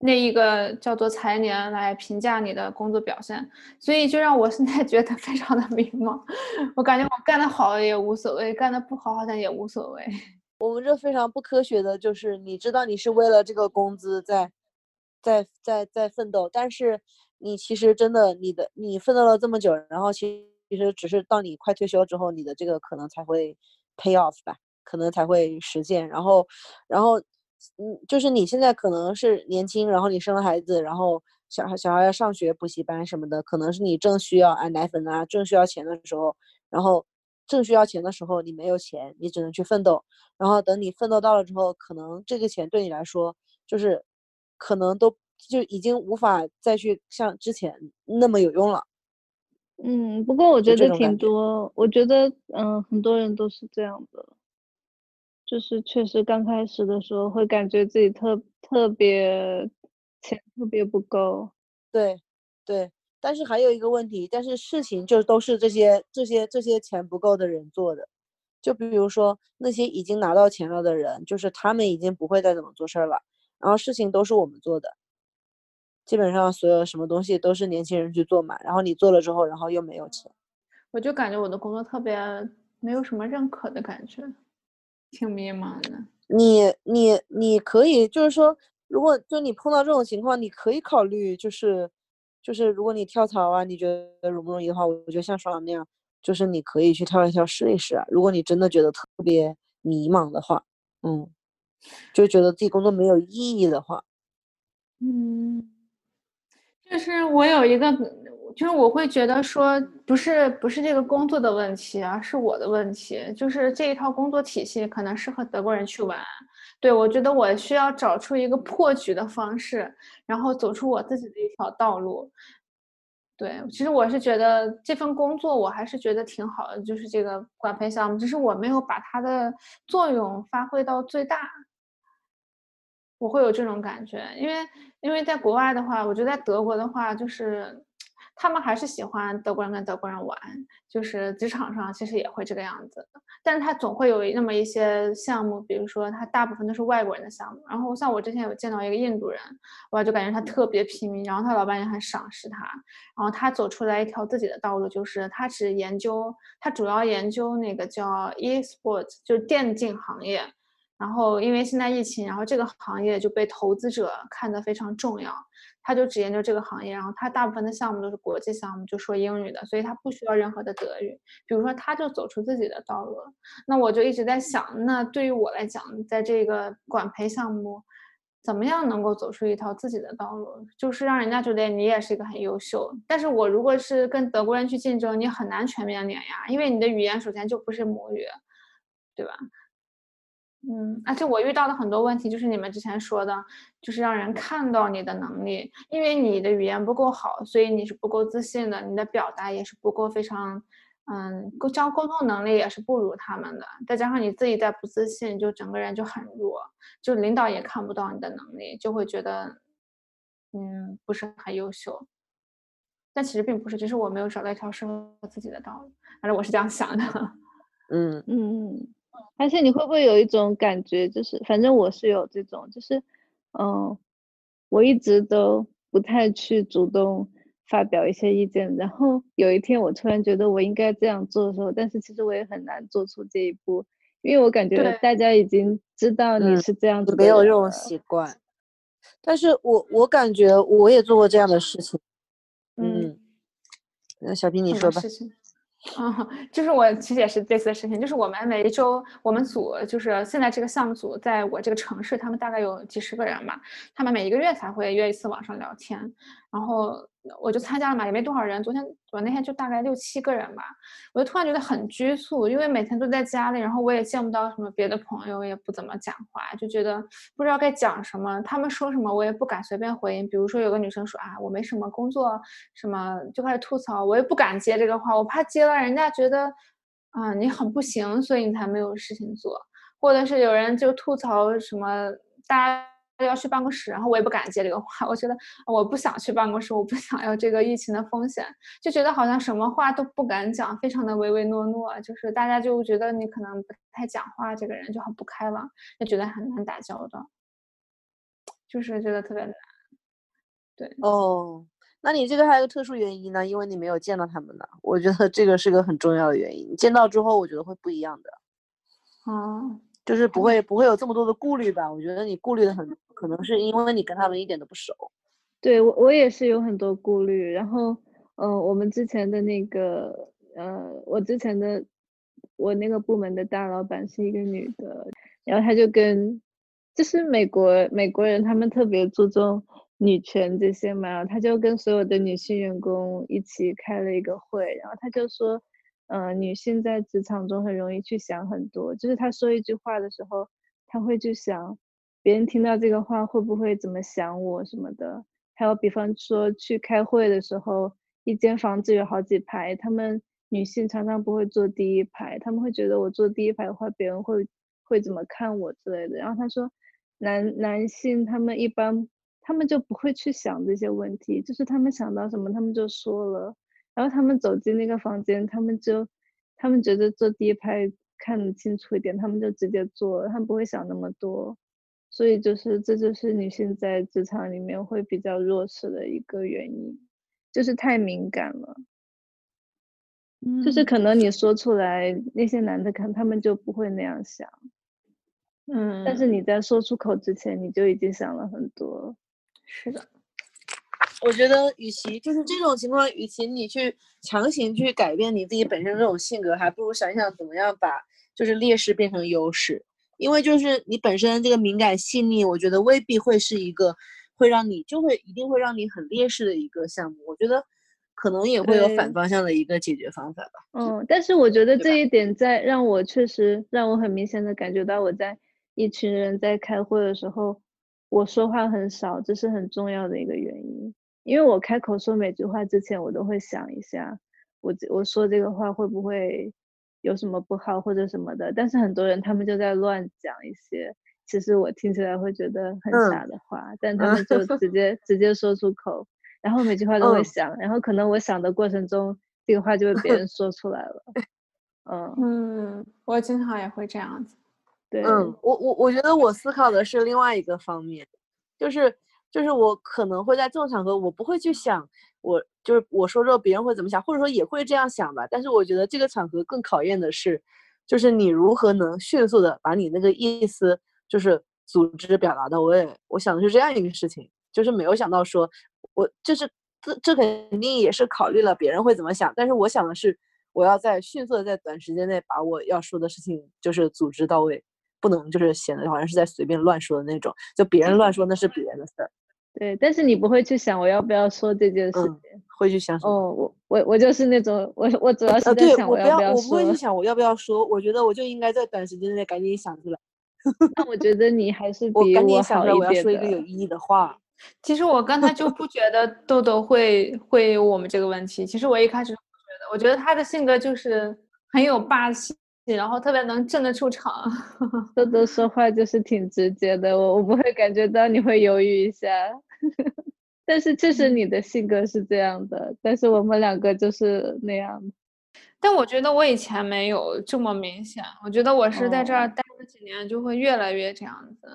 那一个叫做财年来评价你的工作表现，所以就让我现在觉得非常的迷茫。我感觉我干得好也无所谓，干得不好好像也无所谓。我们这非常不科学的就是，你知道你是为了这个工资在，在在在奋斗，但是你其实真的你的你奋斗了这么久，然后其其实只是到你快退休之后，你的这个可能才会 pay off 吧，可能才会实现，然后然后。嗯，就是你现在可能是年轻，然后你生了孩子，然后小孩小孩要上学、补习班什么的，可能是你正需要啊奶粉啊，正需要钱的时候，然后正需要钱的时候你没有钱，你只能去奋斗，然后等你奋斗到了之后，可能这个钱对你来说就是可能都就已经无法再去像之前那么有用了。嗯，不过我觉得挺多，我觉得嗯很多人都是这样的。就是确实刚开始的时候会感觉自己特特别钱特别不够，对对，但是还有一个问题，但是事情就都是这些这些这些钱不够的人做的，就比如说那些已经拿到钱了的人，就是他们已经不会再怎么做事儿了，然后事情都是我们做的，基本上所有什么东西都是年轻人去做嘛，然后你做了之后，然后又没有钱，我就感觉我的工作特别没有什么认可的感觉，挺迷茫的。你你你可以就是说，如果就你碰到这种情况，你可以考虑就是就是如果你跳槽啊，你觉得容不容易的话，我觉得像爽那样。就是你可以去跳一跳试一试啊！如果你真的觉得特别迷茫的话，嗯，就觉得自己工作没有意义的话，嗯，就是我有一个，就是我会觉得说，不是不是这个工作的问题啊，是我的问题，就是这一套工作体系可能适合德国人去玩，对我觉得我需要找出一个破局的方式，然后走出我自己的一条道路。对，其实我是觉得这份工作我还是觉得挺好的，就是这个管培项目，只是我没有把它的作用发挥到最大，我会有这种感觉，因为因为在国外的话，我觉得在德国的话就是。他们还是喜欢德国人跟德国人玩，就是职场上其实也会这个样子，但是他总会有那么一些项目，比如说他大部分都是外国人的项目，然后像我之前有见到一个印度人，我就感觉他特别拼命，然后他老板也很赏识他，然后他走出来一条自己的道路，就是他只研究，他主要研究那个叫 e-sport，就是电竞行业，然后因为现在疫情，然后这个行业就被投资者看得非常重要。他就只研究这个行业，然后他大部分的项目都是国际项目，就说英语的，所以他不需要任何的德语。比如说，他就走出自己的道路了。那我就一直在想，那对于我来讲，在这个管培项目，怎么样能够走出一条自己的道路，就是让人家觉得你也是一个很优秀。但是我如果是跟德国人去竞争，你很难全面碾压，因为你的语言首先就不是母语，对吧？嗯，而且我遇到的很多问题就是你们之前说的，就是让人看到你的能力，因为你的语言不够好，所以你是不够自信的，你的表达也是不够非常，嗯，沟交沟通能力也是不如他们的，再加上你自己再不自信，就整个人就很弱，就领导也看不到你的能力，就会觉得，嗯，不是很优秀。但其实并不是，只是我没有找到一条适合自己的道路，反正我是这样想的。嗯嗯 嗯。而且你会不会有一种感觉，就是反正我是有这种，就是，嗯，我一直都不太去主动发表一些意见，然后有一天我突然觉得我应该这样做的时候，但是其实我也很难做出这一步，因为我感觉大家已经知道你是这样子，没有这种习惯。但是我我感觉我也做过这样的事情，嗯，那小平你说吧。啊，就是我其实也是类似的事情，就是我们每一周，我们组就是现在这个项目组，在我这个城市，他们大概有几十个人吧，他们每一个月才会约一次网上聊天，然后。我就参加了嘛，也没多少人。昨天我那天就大概六七个人吧，我就突然觉得很拘束，因为每天都在家里，然后我也见不到什么别的朋友，也不怎么讲话，就觉得不知道该讲什么。他们说什么我也不敢随便回应。比如说有个女生说啊，我没什么工作，什么就开始吐槽，我也不敢接这个话，我怕接了人家觉得啊你很不行，所以你才没有事情做。或者是有人就吐槽什么大家。要去办公室，然后我也不敢接这个话。我觉得我不想去办公室，我不想要这个疫情的风险，就觉得好像什么话都不敢讲，非常的唯唯诺诺。就是大家就觉得你可能不太讲话，这个人就很不开朗，就觉得很难打交道，就是觉得特别难。对哦，那你这个还有个特殊原因呢，因为你没有见到他们呢。我觉得这个是个很重要的原因，见到之后我觉得会不一样的。哦。就是不会不会有这么多的顾虑吧？我觉得你顾虑的很，可能是因为你跟他们一点都不熟。对我我也是有很多顾虑。然后，嗯，我们之前的那个，呃，我之前的我那个部门的大老板是一个女的，然后她就跟，就是美国美国人他们特别注重女权这些嘛，她就跟所有的女性员工一起开了一个会，然后她就说。嗯，女性在职场中很容易去想很多，就是她说一句话的时候，她会去想别人听到这个话会不会怎么想我什么的。还有，比方说去开会的时候，一间房子有好几排，她们女性常常不会坐第一排，她们会觉得我坐第一排的话，别人会会怎么看我之类的。然后她说，男男性他们一般他们就不会去想这些问题，就是他们想到什么他们就说了。然后他们走进那个房间，他们就，他们觉得坐第一排看得清楚一点，他们就直接坐，他们不会想那么多。所以就是这就是女性在职场里面会比较弱势的一个原因，就是太敏感了。就是可能你说出来，那些男的看他们就不会那样想。嗯，但是你在说出口之前，你就已经想了很多。是的，我觉得与其就是这种情况，与其你去强行去改变你自己本身这种性格，还不如想想怎么样把就是劣势变成优势。因为就是你本身这个敏感细腻，我觉得未必会是一个会让你就会一定会让你很劣势的一个项目。我觉得可能也会有反方向的一个解决方法吧。嗯，但是我觉得这一点在让我确实让我很明显的感觉到我在一群人在开会的时候，我说话很少，这是很重要的一个原因。因为我开口说每句话之前，我都会想一下，我我说这个话会不会。有什么不好或者什么的，但是很多人他们就在乱讲一些，其实我听起来会觉得很傻的话，但他们就直 接直接说出口，然后每句话都会想，然后可能我想的过程中，这个话就被别人 说出来了。嗯嗯，我经常也会这样子。对，嗯，我我我觉得我思考的是另外一个方面，就是就是我可能会在这种场合，我不会去想。我就是我说之后别人会怎么想，或者说也会这样想吧。但是我觉得这个场合更考验的是，就是你如何能迅速的把你那个意思就是组织表达到位。我想的是这样一个事情，就是没有想到说，我就是这这肯定也是考虑了别人会怎么想。但是我想的是，我要在迅速的在短时间内把我要说的事情就是组织到位，不能就是显得好像是在随便乱说的那种。就别人乱说那是别人的事儿。对，但是你不会去想我要不要说这件事情，会去想哦，我我我就是那种我我主要是在想我要不要说，我不会去想我要不要说，我觉得我就应该在短时间内赶紧想出来。那我觉得你还是我比我想好我要说一个有意义的话。其实我刚才就不觉得豆豆会会有我们这个问题，其实我一开始不觉得，我觉得他的性格就是很有霸气。然后特别能镇得住场，豆豆说话就是挺直接的，我我不会感觉到你会犹豫一下，但是确实你的性格是这样的，但是我们两个就是那样。但我觉得我以前没有这么明显，我觉得我是在这儿待了几年就会越来越这样子。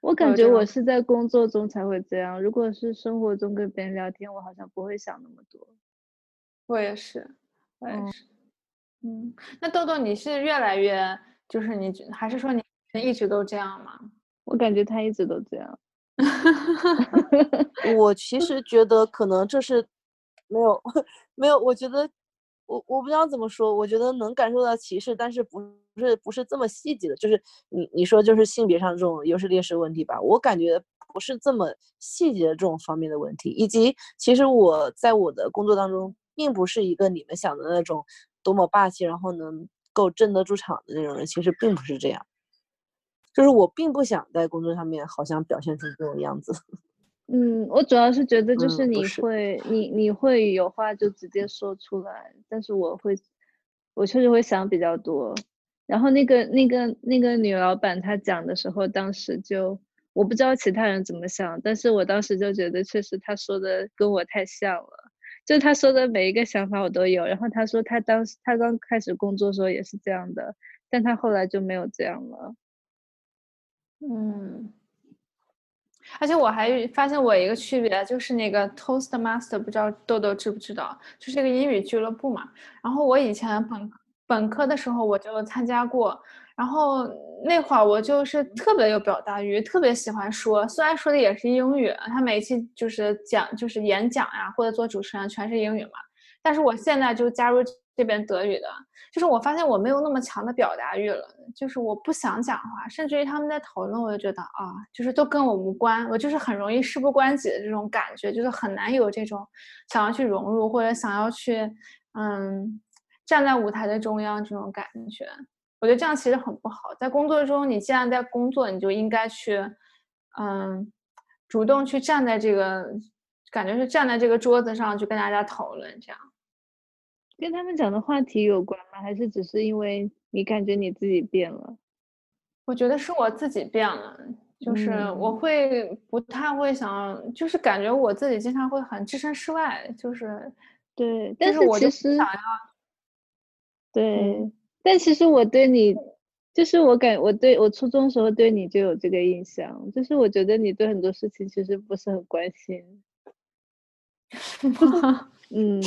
我感觉我是在工作中才会这样，如果是生活中跟别人聊天，我好像不会想那么多。我也是，我也是。嗯，那豆豆，你是越来越，就是你还是说你一直都这样吗？我感觉他一直都这样。我其实觉得可能这是没有 没有，我觉得我我不知道怎么说，我觉得能感受到歧视，但是不是不是这么细节的，就是你你说就是性别上这种优势劣势问题吧，我感觉不是这么细节的这种方面的问题，以及其实我在我的工作当中，并不是一个你们想的那种。多么霸气，然后能够镇得住场的那种人，其实并不是这样。就是我并不想在工作上面好像表现成这种样子。嗯，我主要是觉得就是你会，你你会有话就直接说出来，但是我会，我确实会想比较多。然后那个那个那个女老板她讲的时候，当时就我不知道其他人怎么想，但是我当时就觉得确实她说的跟我太像了。就他说的每一个想法我都有，然后他说他当时他刚开始工作时候也是这样的，但他后来就没有这样了。嗯，而且我还发现我一个区别，就是那个 Toastmaster，不知道豆豆知不知道，就是一个英语俱乐部嘛。然后我以前本本科的时候我就参加过。然后那会儿我就是特别有表达欲，特别喜欢说，虽然说的也是英语，他每一期就是讲就是演讲呀，或者做主持人全是英语嘛。但是我现在就加入这边德语的，就是我发现我没有那么强的表达欲了，就是我不想讲话，甚至于他们在讨论，我就觉得啊，就是都跟我无关，我就是很容易事不关己的这种感觉，就是很难有这种想要去融入或者想要去嗯站在舞台的中央这种感觉。我觉得这样其实很不好。在工作中，你既然在工作，你就应该去，嗯，主动去站在这个，感觉是站在这个桌子上去跟大家讨论，这样。跟他们讲的话题有关吗？还是只是因为你感觉你自己变了？我觉得是我自己变了，就是我会不太会想，就是感觉我自己经常会很置身事外，就是对，但是我其实想要，对。但其实我对你，就是我感我对我初中时候对你就有这个印象，就是我觉得你对很多事情其实不是很关心。嗯，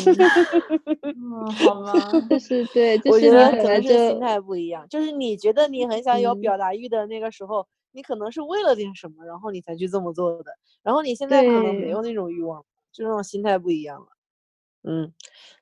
好吧，就是对，我觉得可能是心态不一样。就是你觉得你很想有表达欲的那个时候，你可能是为了点什么，然后你才去这么做的。然后你现在可能没有那种欲望，就那种心态不一样了。嗯，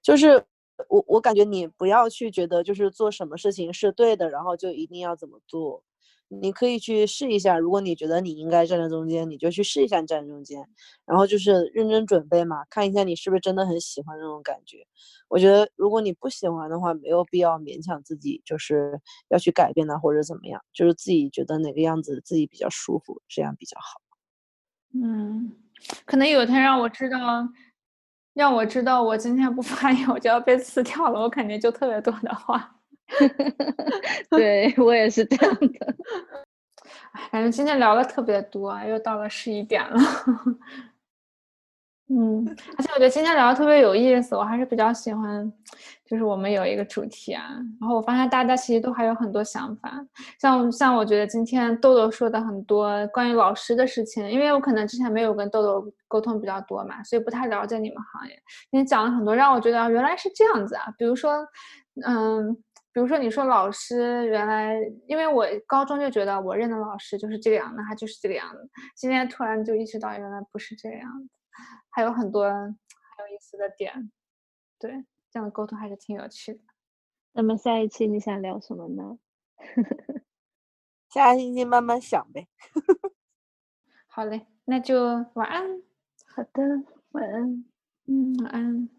就是我我感觉你不要去觉得就是做什么事情是对的，然后就一定要怎么做。你可以去试一下，如果你觉得你应该站在中间，你就去试一下站中间，然后就是认真准备嘛，看一下你是不是真的很喜欢那种感觉。我觉得如果你不喜欢的话，没有必要勉强自己，就是要去改变它或者怎么样，就是自己觉得哪个样子自己比较舒服，这样比较好。嗯，可能有一天让我知道，让我知道我今天不发言我就要被辞掉了，我肯定就特别多的话。对我也是这样的，哎，感觉今天聊的特别多，又到了十一点了。嗯，而且我觉得今天聊的特别有意思，我还是比较喜欢，就是我们有一个主题啊，然后我发现大家其实都还有很多想法，像像我觉得今天豆豆说的很多关于老师的事情，因为我可能之前没有跟豆豆沟通比较多嘛，所以不太了解你们行业，你讲了很多让我觉得原来是这样子啊，比如说，嗯。比如说，你说老师原来，因为我高中就觉得我认的老师就是这个样子，他就是这个样子。今天突然就意识到，原来不是这个样子，还有很多很有意思的点。对，这样的沟通还是挺有趣的。那么下一期你想聊什么呢？下星期慢慢想呗。好嘞，那就晚安。好的，晚安。嗯，晚安。